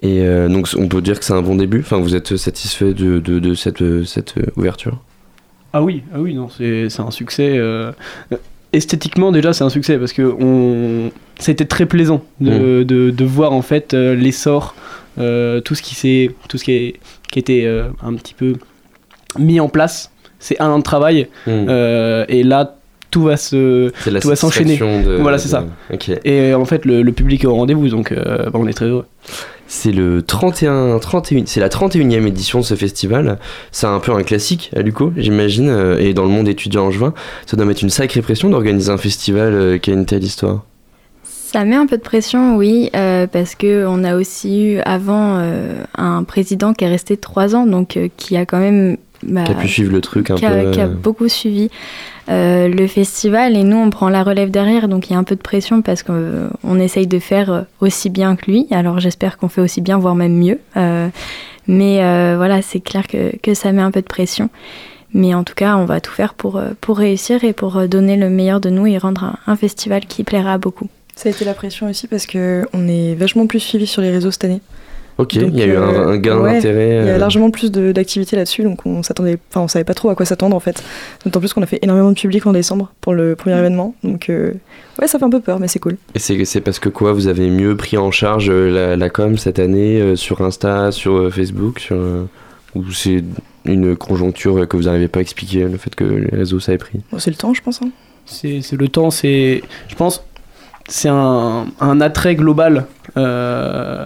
Et donc on peut dire que c'est un bon début? Enfin, vous êtes satisfait de, de, de cette, cette ouverture? Ah oui, ah oui, non, c'est un succès. Euh, esthétiquement, déjà, c'est un succès parce que on... c'était très plaisant de, mm. de, de, voir en fait euh, l'essor, euh, tout ce qui s'est, tout ce qui, est, qui était un petit peu mis en place. C'est un an de travail mm. et là tout va se tout va s'enchaîner voilà c'est ça et en fait le, public est au rendez-vous donc on est très heureux c'est le 31, 31, c'est la 31e édition de ce festival. C'est un peu un classique à Luco, j'imagine, euh, et dans le monde étudiant en juin. Ça doit mettre une sacrée pression d'organiser un festival euh, qui a une telle histoire. Ça met un peu de pression, oui, euh, parce que on a aussi eu avant un président qui est resté trois ans, donc qui a quand même bah, qui a pu suivre le truc un peu. Qui a beaucoup suivi. Euh, le festival et nous on prend la relève derrière donc il y a un peu de pression parce qu'on euh, essaye de faire euh, aussi bien que lui alors j'espère qu'on fait aussi bien voire même mieux mais voilà c'est clair que, que, ça met un peu de pression mais en tout cas on va tout faire pour, pour réussir et pour donner le meilleur de nous et rendre un, festival qui plaira à beaucoup ça a été la pression aussi parce qu'on est vachement plus suivi sur les réseaux cette année Ok, il y a eu un, gain d'intérêt. Il y a largement plus d'activité là-dessus, donc on s'attendait, enfin on savait pas trop à quoi s'attendre en fait. D'autant plus qu'on a fait énormément de public en décembre pour le premier événement, donc euh, ouais ça fait un peu peur, mais c'est cool. Et c'est parce que quoi, vous avez mieux pris en charge euh, la, com cette année euh, sur Insta, sur Facebook, sur ou c'est une conjoncture que vous n'arrivez pas à expliquer, le fait que les réseaux ça ait pris. c'est le temps, je pense. Hein. C'est le temps, c'est, je pense, c'est un, un, attrait global. Euh,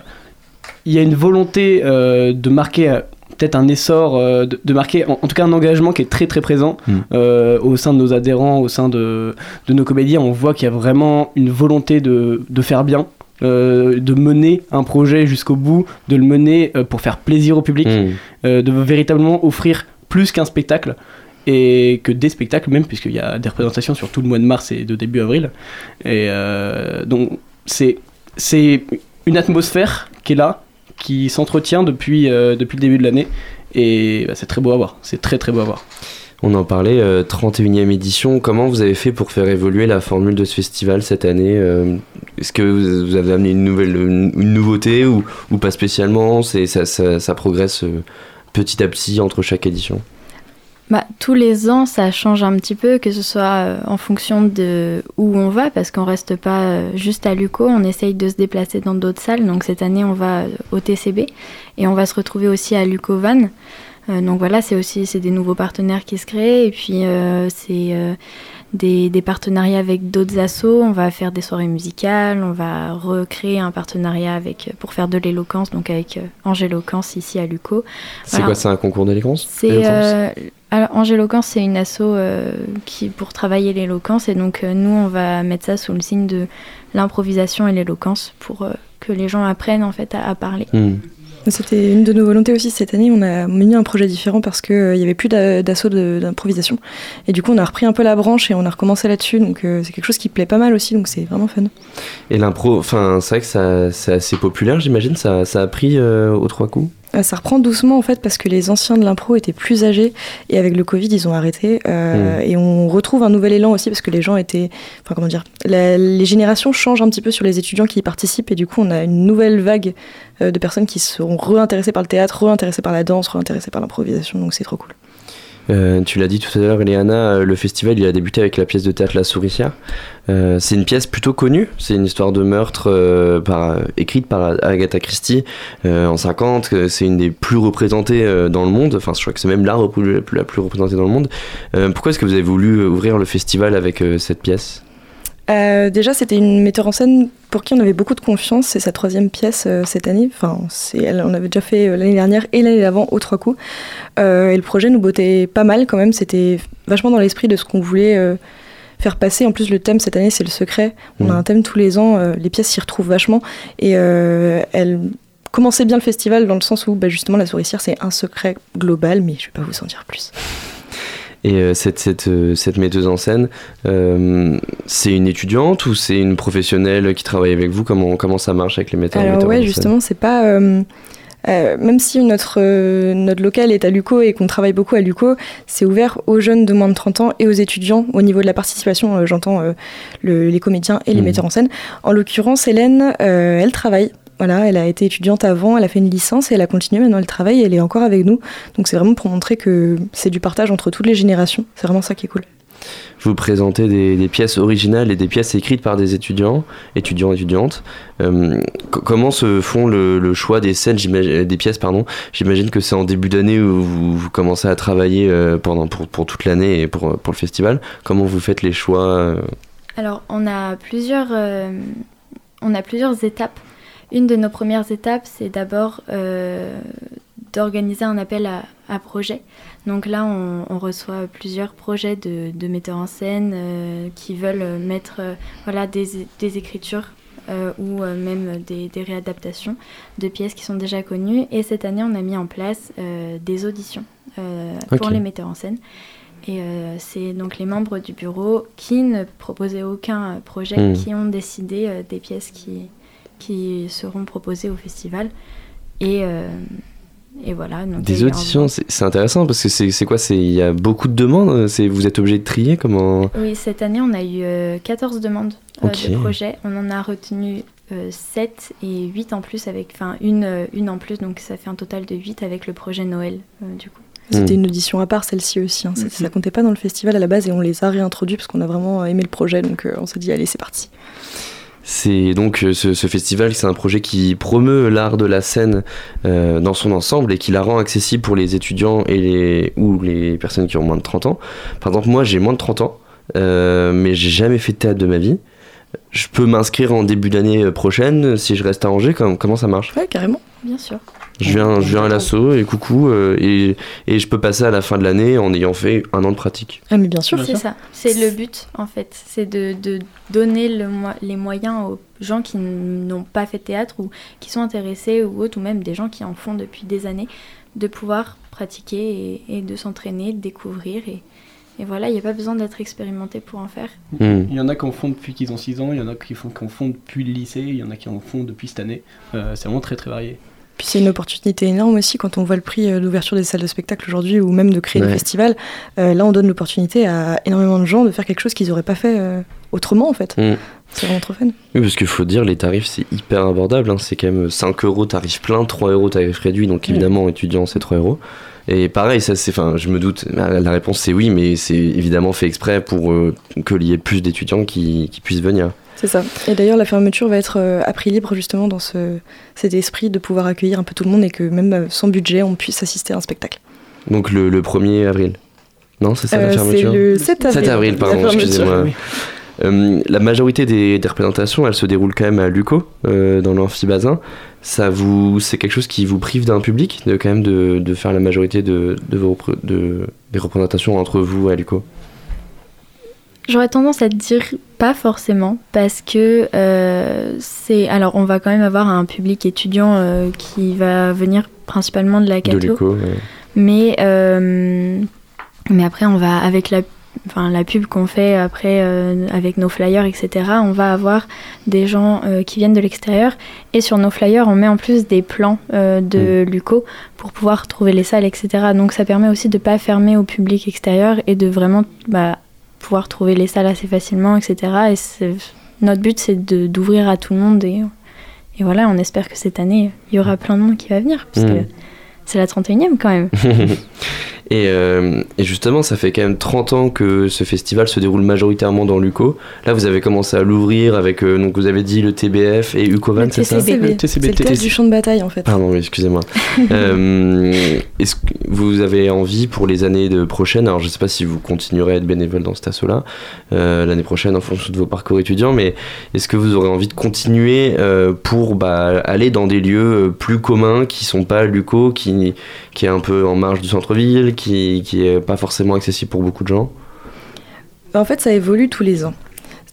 il y a une volonté euh, de marquer euh, peut-être un essor, euh, de, marquer en, tout cas un engagement qui est très très présent mm. au sein de nos adhérents, au sein de, de nos comédiens. On voit qu'il y a vraiment une volonté de, de faire bien. de mener un projet jusqu'au bout, de le mener pour faire plaisir au public, mm. de véritablement offrir plus qu'un spectacle et que des spectacles même puisqu'il y a des représentations sur tout le mois de mars et de début avril et donc c'est c'est une atmosphère qui est là qui s'entretient depuis, euh, depuis le début de l'année. Et bah, c'est très beau à voir. C'est très beau à voir. On en parlait, 31e euh, édition. Comment vous avez fait pour faire évoluer la formule de ce festival cette année euh, Est-ce que vous avez amené une, nouvelle, nouveauté ou, ou pas spécialement? Ça, ça, ça, progresse petit à petit entre chaque édition? Bah, tous les ans, ça change un petit peu, que ce soit euh, en fonction de où on va, parce qu'on reste pas euh, juste à Luco, on essaye de se déplacer dans d'autres salles. Donc cette année, on va euh, au TCB et on va se retrouver aussi à Luco Van. donc voilà, c'est aussi c'est des nouveaux partenaires qui se créent et puis c'est des, des, partenariats avec d'autres assos. On va faire des soirées musicales, on va recréer un partenariat avec pour faire de l'éloquence, donc avec Angéloquence ici à Luco. C'est quoi, c'est un concours d'éloquence C'est Angéloquence, c'est une asso euh, qui, pour travailler l'éloquence. Et donc, euh, nous, on va mettre ça sous le signe de l'improvisation et l'éloquence pour euh, que les gens apprennent en fait à, parler. Hmm. C'était une de nos volontés aussi cette année. On a mené un projet différent parce qu'il n'y avait plus d'assaut d'improvisation. Et du coup, on a repris un peu la branche et on a recommencé là-dessus. Donc, c'est quelque chose qui plaît pas mal aussi. Donc, c'est vraiment fun. Et l'impro, enfin, c'est vrai que c'est assez populaire, j'imagine. Ça, ça a pris aux trois coups? euh, ça reprend doucement en fait parce que les anciens de l'impro étaient plus âgés et avec le Covid ils ont arrêté euh, mmh. et on retrouve un nouvel élan aussi parce que les gens étaient, enfin comment dire, les générations changent un petit peu sur les étudiants qui y participent et du coup on a une nouvelle vague euh, de personnes qui seront réintéressées par le théâtre, réintéressées par la danse, réintéressées par l'improvisation donc c'est trop cool. Euh, tu l'as dit tout à l'heure, Eliana, euh, le festival il a débuté avec la pièce de théâtre La Souricière. Euh, c'est une pièce plutôt connue, c'est une histoire de meurtre par, écrite par Agatha Christie en 50. C'est une des plus représentées dans le monde, enfin je crois que c'est même la, la plus représentée dans le monde. pourquoi est-ce que vous avez voulu ouvrir le festival avec cette pièce? Euh, déjà, c'était une metteur en scène pour qui on avait beaucoup de confiance. C'est sa troisième pièce euh, cette année. Enfin, elle, on avait déjà fait euh, l'année dernière et l'année d'avant aux trois coups. Et le projet nous bottait pas mal quand même. C'était vachement dans l'esprit de ce qu'on voulait faire passer. En plus, le thème cette année, c'est le secret. On a Mhm. un thème tous les ans. les pièces s'y retrouvent vachement. Et elle commençait bien le festival dans le sens où bah, justement la souricière c'est un secret global, mais je vais pas vous en dire plus. Et euh, cette, cette, euh, cette metteuse en scène, euh, c'est une étudiante ou c'est une professionnelle qui travaille avec vous? Comment, comment ça marche avec les metteurs, Alors metteurs en ouais, scène? justement, c'est pas. euh, même si notre, euh, notre local est à Luco et qu'on travaille beaucoup à Luco, c'est ouvert aux jeunes de moins de 30 ans et aux étudiants au niveau de la participation. euh, J'entends le- les comédiens et les Mhm. metteurs en scène. En l'occurrence, Hélène, elle travaille. Voilà, elle a été étudiante avant, elle a fait une licence et elle a continué. Maintenant, elle travaille et elle est encore avec nous. Donc, c'est vraiment pour montrer que c'est du partage entre toutes les générations. C'est vraiment ça qui est cool. Vous présentez des, des pièces originales et des pièces écrites par des étudiants, étudiants, étudiantes. Euh, co- comment se font le, le choix des scènes, j'imagine- des pièces, pardon J'imagine que c'est en début d'année où vous, vous commencez à travailler euh, pendant, pour, pour toute l'année et pour, pour le festival. Comment vous faites les choix euh, Alors, on a plusieurs, euh, on a plusieurs étapes. Une de nos premières étapes, c'est d'abord euh, d'organiser un appel à, à projet. Donc là, on, on reçoit plusieurs projets de, de metteurs en scène euh, qui veulent mettre euh, voilà, des, des écritures euh, ou euh, même des, des réadaptations de pièces qui sont déjà connues. Et cette année, on a mis en place euh, des auditions pour les metteurs en scène. Et c'est donc les membres du bureau qui ne proposaient aucun projet, Mm. qui ont décidé des pièces qui, qui seront proposées au festival. Et, euh, et voilà. Donc Des auditions, c'est intéressant parce que c'est quoi c'est- Il y a beaucoup de demandes c'est- Vous êtes obligé de trier comment? Oui, cette année, on a eu euh, 14 demandes euh, Ok. de projets. On en a retenu euh, 7 et 8 en plus, avec, enfin une, euh, une en plus, donc ça fait un total de 8 avec le projet Noël, euh, du coup. C'était Mm. une audition à part, celle-ci aussi. hein. Mhm. Ça comptait pas dans le festival à la base et on les a réintroduits parce qu'on a vraiment aimé le projet. Donc, euh, on s'est dit, allez, c'est parti. C'est donc euh, ce, festival, c'est un projet qui promeut l'art de la scène euh, dans son ensemble et qui la rend accessible pour les étudiants et les, ou les personnes qui ont moins de 30 ans. Par exemple, moi j'ai moins de 30 ans, euh, mais j'ai jamais fait de théâtre de ma vie. Je peux m'inscrire en début d'année prochaine si je reste à Angers, comme- comment ça marche? Ouais, carrément. Bien sûr. Je viens, je viens à l'assaut et coucou, euh, et, et je peux passer à la fin de l'année en ayant fait un an de pratique. Ah, mais bien sûr. C'est ça. C'est le but, en fait. C'est de, de donner le les moyens aux gens qui n'ont pas fait de théâtre ou qui sont intéressés ou autres, ou même des gens qui en font depuis des années, de pouvoir pratiquer et, et de s'entraîner, de découvrir. Et, et voilà, il n'y a pas besoin d'être expérimenté pour en faire. Hmm. Il y en a qui en font depuis qu'ils ont 6 ans, il y en a qui, font, qui en font depuis le lycée, il y en a qui en font depuis cette année. Euh, c'est vraiment très très varié. Puis c'est une opportunité énorme aussi quand on voit le prix euh, d'ouverture des salles de spectacle aujourd'hui ou même de créer Ouais. le festival. Euh, là, on donne l'opportunité à énormément de gens de faire quelque chose qu'ils n'auraient pas fait euh, autrement en fait. Mm. C'est vraiment trop fun. Oui, parce qu'il faut dire, les tarifs, c'est hyper abordable. hein. C'est quand même 5 euros tarif plein, 3 euros tarif réduit. Donc évidemment, étudiant, c'est 3 euros. Et pareil, ça, c'est, enfin, je me doute, la la réponse c'est oui, mais c'est évidemment fait exprès pour euh, qu'il y ait plus d'étudiants qui, qui puissent venir. C'est ça. Et d'ailleurs, la fermeture va être euh, à prix libre justement dans ce, cet esprit de pouvoir accueillir un peu tout le monde et que même euh, sans budget, on puisse assister à un spectacle. Donc le, le 1er avril. Non, c'est ça Euh, la c'est fermeture le 7 avril. 7 avril, pardon, excusez-moi. Oui. Euh, la majorité des, des représentations, elles se déroulent quand même à Luco, euh, dans. Ça vous, c'est quelque chose qui vous prive d'un public, de quand même de, de faire la majorité de, de vos de, des représentations entre vous à Luco? J'aurais tendance à dire pas forcément parce que euh, c'est alors on va quand même avoir un public étudiant euh, qui va venir principalement de la De Cato, Luco. ouais. mais euh, mais après on va avec la enfin la pub qu'on fait après euh, avec nos flyers etc on va avoir des gens euh, qui viennent de l'extérieur et sur nos flyers on met en plus des plans euh, de Luco pour pouvoir trouver les salles etc donc ça permet aussi de pas fermer au public extérieur et de vraiment bah, pouvoir trouver les salles assez facilement, etc. Et notre but, c'est de- d'ouvrir à tout le monde. Et, et voilà, on espère que cette année, il y aura plein de monde qui va venir, parce Mm. que c'est la 31e quand même. Et, euh, et, justement, ça fait quand même 30 ans que ce festival se déroule majoritairement dans l'UCO. Là, vous avez commencé à l'ouvrir avec, euh, donc vous avez dit le TBF et UCOVAN, c'est ça le TCB. C'est le du champ de bataille en fait. Pardon, excusez-moi. euh, Est-ce que vous avez envie pour les années de prochaines, alors je ne sais pas si vous continuerez à être bénévole dans cet assaut-là, euh, l'année prochaine en fonction de vos parcours étudiants, mais est-ce que vous aurez envie de continuer euh, pour bah, aller dans des lieux plus communs qui sont pas l'UCO, qui, qui est un peu en marge du centre-ville, qui, qui est pas forcément accessible pour beaucoup de gens bah, En fait, ça évolue tous les ans.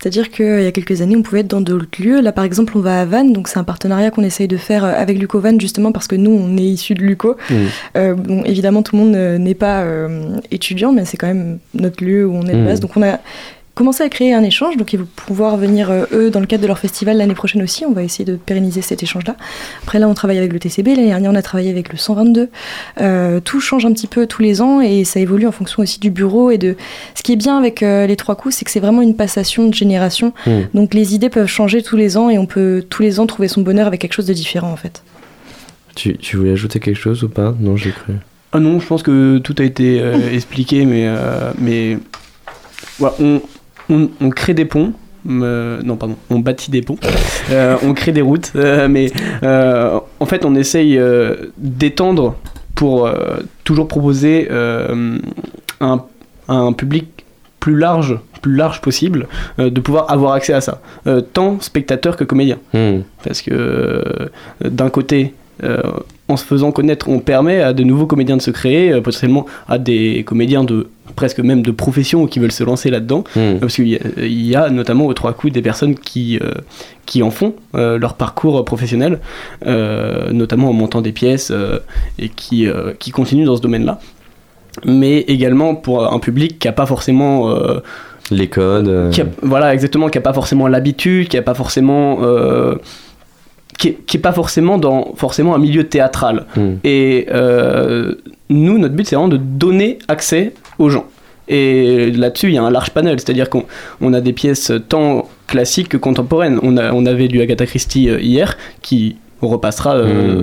C'est-à-dire qu'il y a quelques années, on pouvait être dans d'autres lieux. Là, par exemple, on va à Vannes, donc c'est un partenariat qu'on essaye de faire euh, avec Luco Vannes, justement parce que nous, on est issus de Luco. Mmh. Euh, bon, évidemment, tout le monde euh, n'est pas euh, étudiant, mais c'est quand même notre lieu où on est de mmh. base. Donc on a commencer à créer un échange. Donc, ils vont pouvoir venir, euh, eux, dans le cadre de leur festival l'année prochaine aussi. On va essayer de pérenniser cet échange-là. Après, là, on travaille avec le TCB. L'année dernière, on a travaillé avec le 122. Euh, tout change un petit peu tous les ans et ça évolue en fonction aussi du bureau et de. Ce qui est bien avec euh, les trois coups, c'est que c'est vraiment une passation de génération. Mmh. Donc, les idées peuvent changer tous les ans et on peut tous les ans trouver son bonheur avec quelque chose de différent, en fait. Tu, tu voulais ajouter quelque chose ou pas? Non, j'ai cru. Ah non, je pense que tout a été euh, expliqué, mais, euh, mais on, on, on, crée des ponts. Euh, non, pardon, on bâtit des ponts, euh, on crée des routes, euh, mais en fait, on essaye d'étendre pour toujours proposer un, un, public plus large, plus large possible, de pouvoir avoir accès à ça, tant spectateurs que comédiens. Mmh. Parce que d'un côté, en se faisant connaître, on permet à de nouveaux comédiens de se créer, potentiellement à des comédiens de presque même de profession qui veulent se lancer là-dedans, mmh. parce qu'il y, y, a notamment aux trois coups des personnes qui, euh, qui en font euh, leur parcours professionnel, euh, notamment en montant des pièces et qui, qui continuent dans ce domaine-là. Mais également pour un public qui n'a pas forcément les codes. A, voilà, exactement, qui n'a pas forcément l'habitude, qui n'a pas forcément qui est, qui est, pas forcément dans forcément un milieu théâtral. Mmh. Et euh, nous, notre but, c'est vraiment de donner accès aux gens. Et là-dessus, il y a un large panel, c'est-à-dire qu'on on a des pièces tant classiques que contemporaines. On, a, on avait du Agatha Christie euh, hier, qui repassera euh,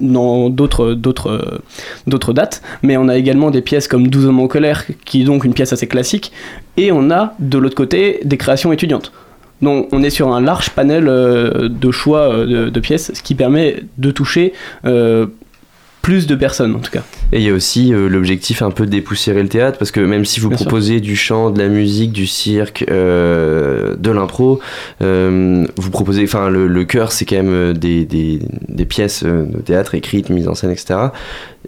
mmh. dans d'autres, d'autres, d'autres dates, mais on a également des pièces comme 12 hommes en colère, qui est donc une pièce assez classique, et on a de l'autre côté des créations étudiantes. Donc on est sur un large panel euh, de choix euh, de, de, pièces, ce qui permet de toucher euh, plus de personnes en tout cas. Et il y a aussi euh, l'objectif un peu de dépoussiérer le théâtre parce que même si vous Bien proposez sûr. du chant, de la musique, du cirque, euh, de l'impro, euh, vous proposez, enfin le, le chœur c'est quand même des, des, des, pièces de théâtre écrites, mises en scène, etc.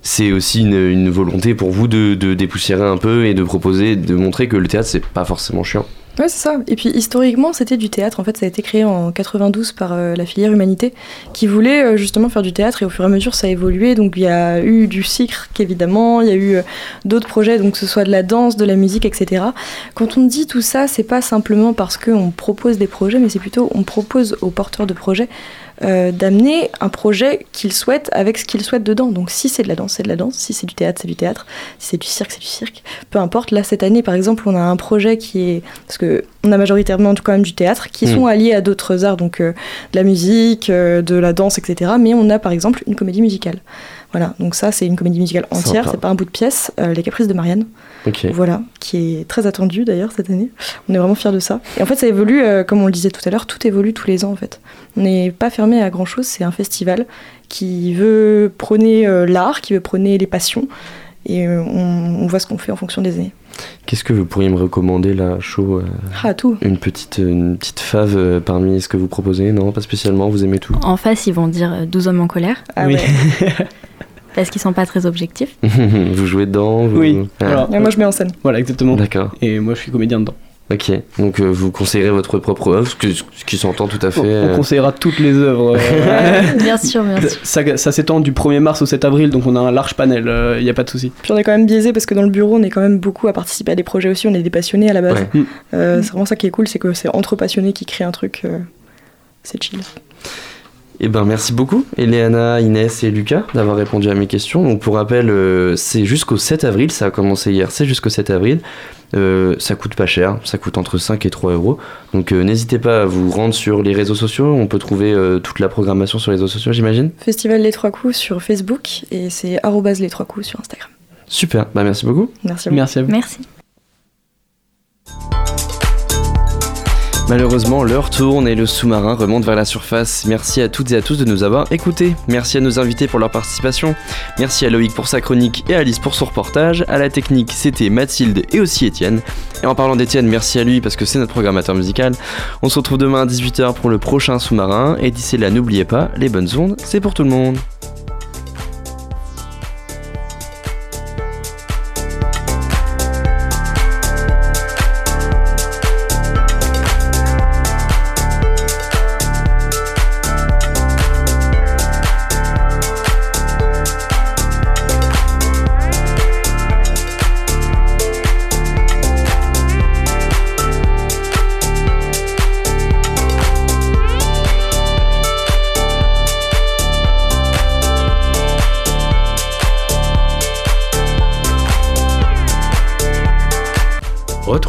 C'est aussi une, une, volonté pour vous de, de dépoussiérer un peu et de proposer, de montrer que le théâtre c'est pas forcément chiant. Ouais, c'est ça. Et puis historiquement, c'était du théâtre. En fait, ça a été créé en 92 par euh, la filière humanité qui voulait euh, justement faire du théâtre et au fur et à mesure, ça a évolué. Donc, il y a eu du cirque, évidemment. Il y a eu euh, d'autres projets, donc que ce soit de la danse, de la musique, etc. Quand on dit tout ça, c'est pas simplement parce qu'on propose des projets, mais c'est plutôt on propose aux porteurs de projets euh, d'amener un projet qu'ils souhaitent avec ce qu'ils souhaitent dedans. Donc si c'est de la danse, c'est de la danse, si c'est du théâtre, c'est du théâtre, si c'est du cirque, c'est du cirque. Peu importe. Là, cette année, par exemple, on a un projet qui est... Parce que on a majoritairement quand même du théâtre, qui mmh. sont alliés à d'autres arts, donc euh, de la musique, euh, de la danse, etc. Mais on a par exemple une comédie musicale. Voilà, donc ça c'est une comédie musicale entière, c'est pas un bout de pièce, euh, Les Caprices de Marianne. Okay. Voilà, qui est très attendu d'ailleurs cette année. On est vraiment fiers de ça. Et en fait ça évolue, euh, comme on le disait tout à l'heure, tout évolue tous les ans en fait. On n'est pas fermé à grand chose, c'est un festival qui veut prôner euh, l'art, qui veut prôner les passions. Et euh, on, on voit ce qu'on fait en fonction des années. Qu'est-ce que vous pourriez me recommander là, chaud euh, Ah, tout. Une petite, une petite fave euh, parmi ce que vous proposez? Non, pas spécialement, vous aimez tout En face, ils vont dire 12 hommes en colère. Ah oui. Parce qu'ils sont pas très objectifs. vous jouez dedans vous... Oui. Ah. Alors, et moi, je mets en scène. Voilà, exactement. D'accord. Et moi, je suis comédien dedans. Ok, donc euh, vous conseillerez votre propre œuvre, ce, que, ce qui s'entend tout à fait. On, on conseillera toutes les œuvres. bien sûr, bien sûr. Ça, ça s'étend du 1er mars au 7 avril, donc on a un large panel, il euh, n'y a pas de souci. Puis on est quand même biaisé parce que dans le bureau, on est quand même beaucoup à participer à des projets aussi, on est des passionnés à la base. Ouais. Euh, c'est vraiment ça qui est cool, c'est que c'est entre passionnés qui créent un truc, euh, c'est chill. Eh ben, merci beaucoup, Eleana, Inès et Lucas, d'avoir répondu à mes questions. Donc, pour rappel, euh, c'est jusqu'au 7 avril, ça a commencé hier, c'est jusqu'au 7 avril. Euh, ça coûte pas cher, ça coûte entre 5 et 3 euros. Donc, euh, n'hésitez pas à vous rendre sur les réseaux sociaux. On peut trouver euh, toute la programmation sur les réseaux sociaux, j'imagine. Festival Les Trois Coups sur Facebook et c'est arrobase les trois coups sur Instagram. Super, bah merci beaucoup. Merci, Merci à vous. Merci. Malheureusement, l'heure tourne et le sous-marin remonte vers la surface. Merci à toutes et à tous de nous avoir écoutés. Merci à nos invités pour leur participation. Merci à Loïc pour sa chronique et à Alice pour son reportage. À la technique, c'était Mathilde et aussi Étienne. Et en parlant d'Étienne, merci à lui parce que c'est notre programmateur musical. On se retrouve demain à 18h pour le prochain sous-marin. Et d'ici là, n'oubliez pas, les bonnes ondes, c'est pour tout le monde.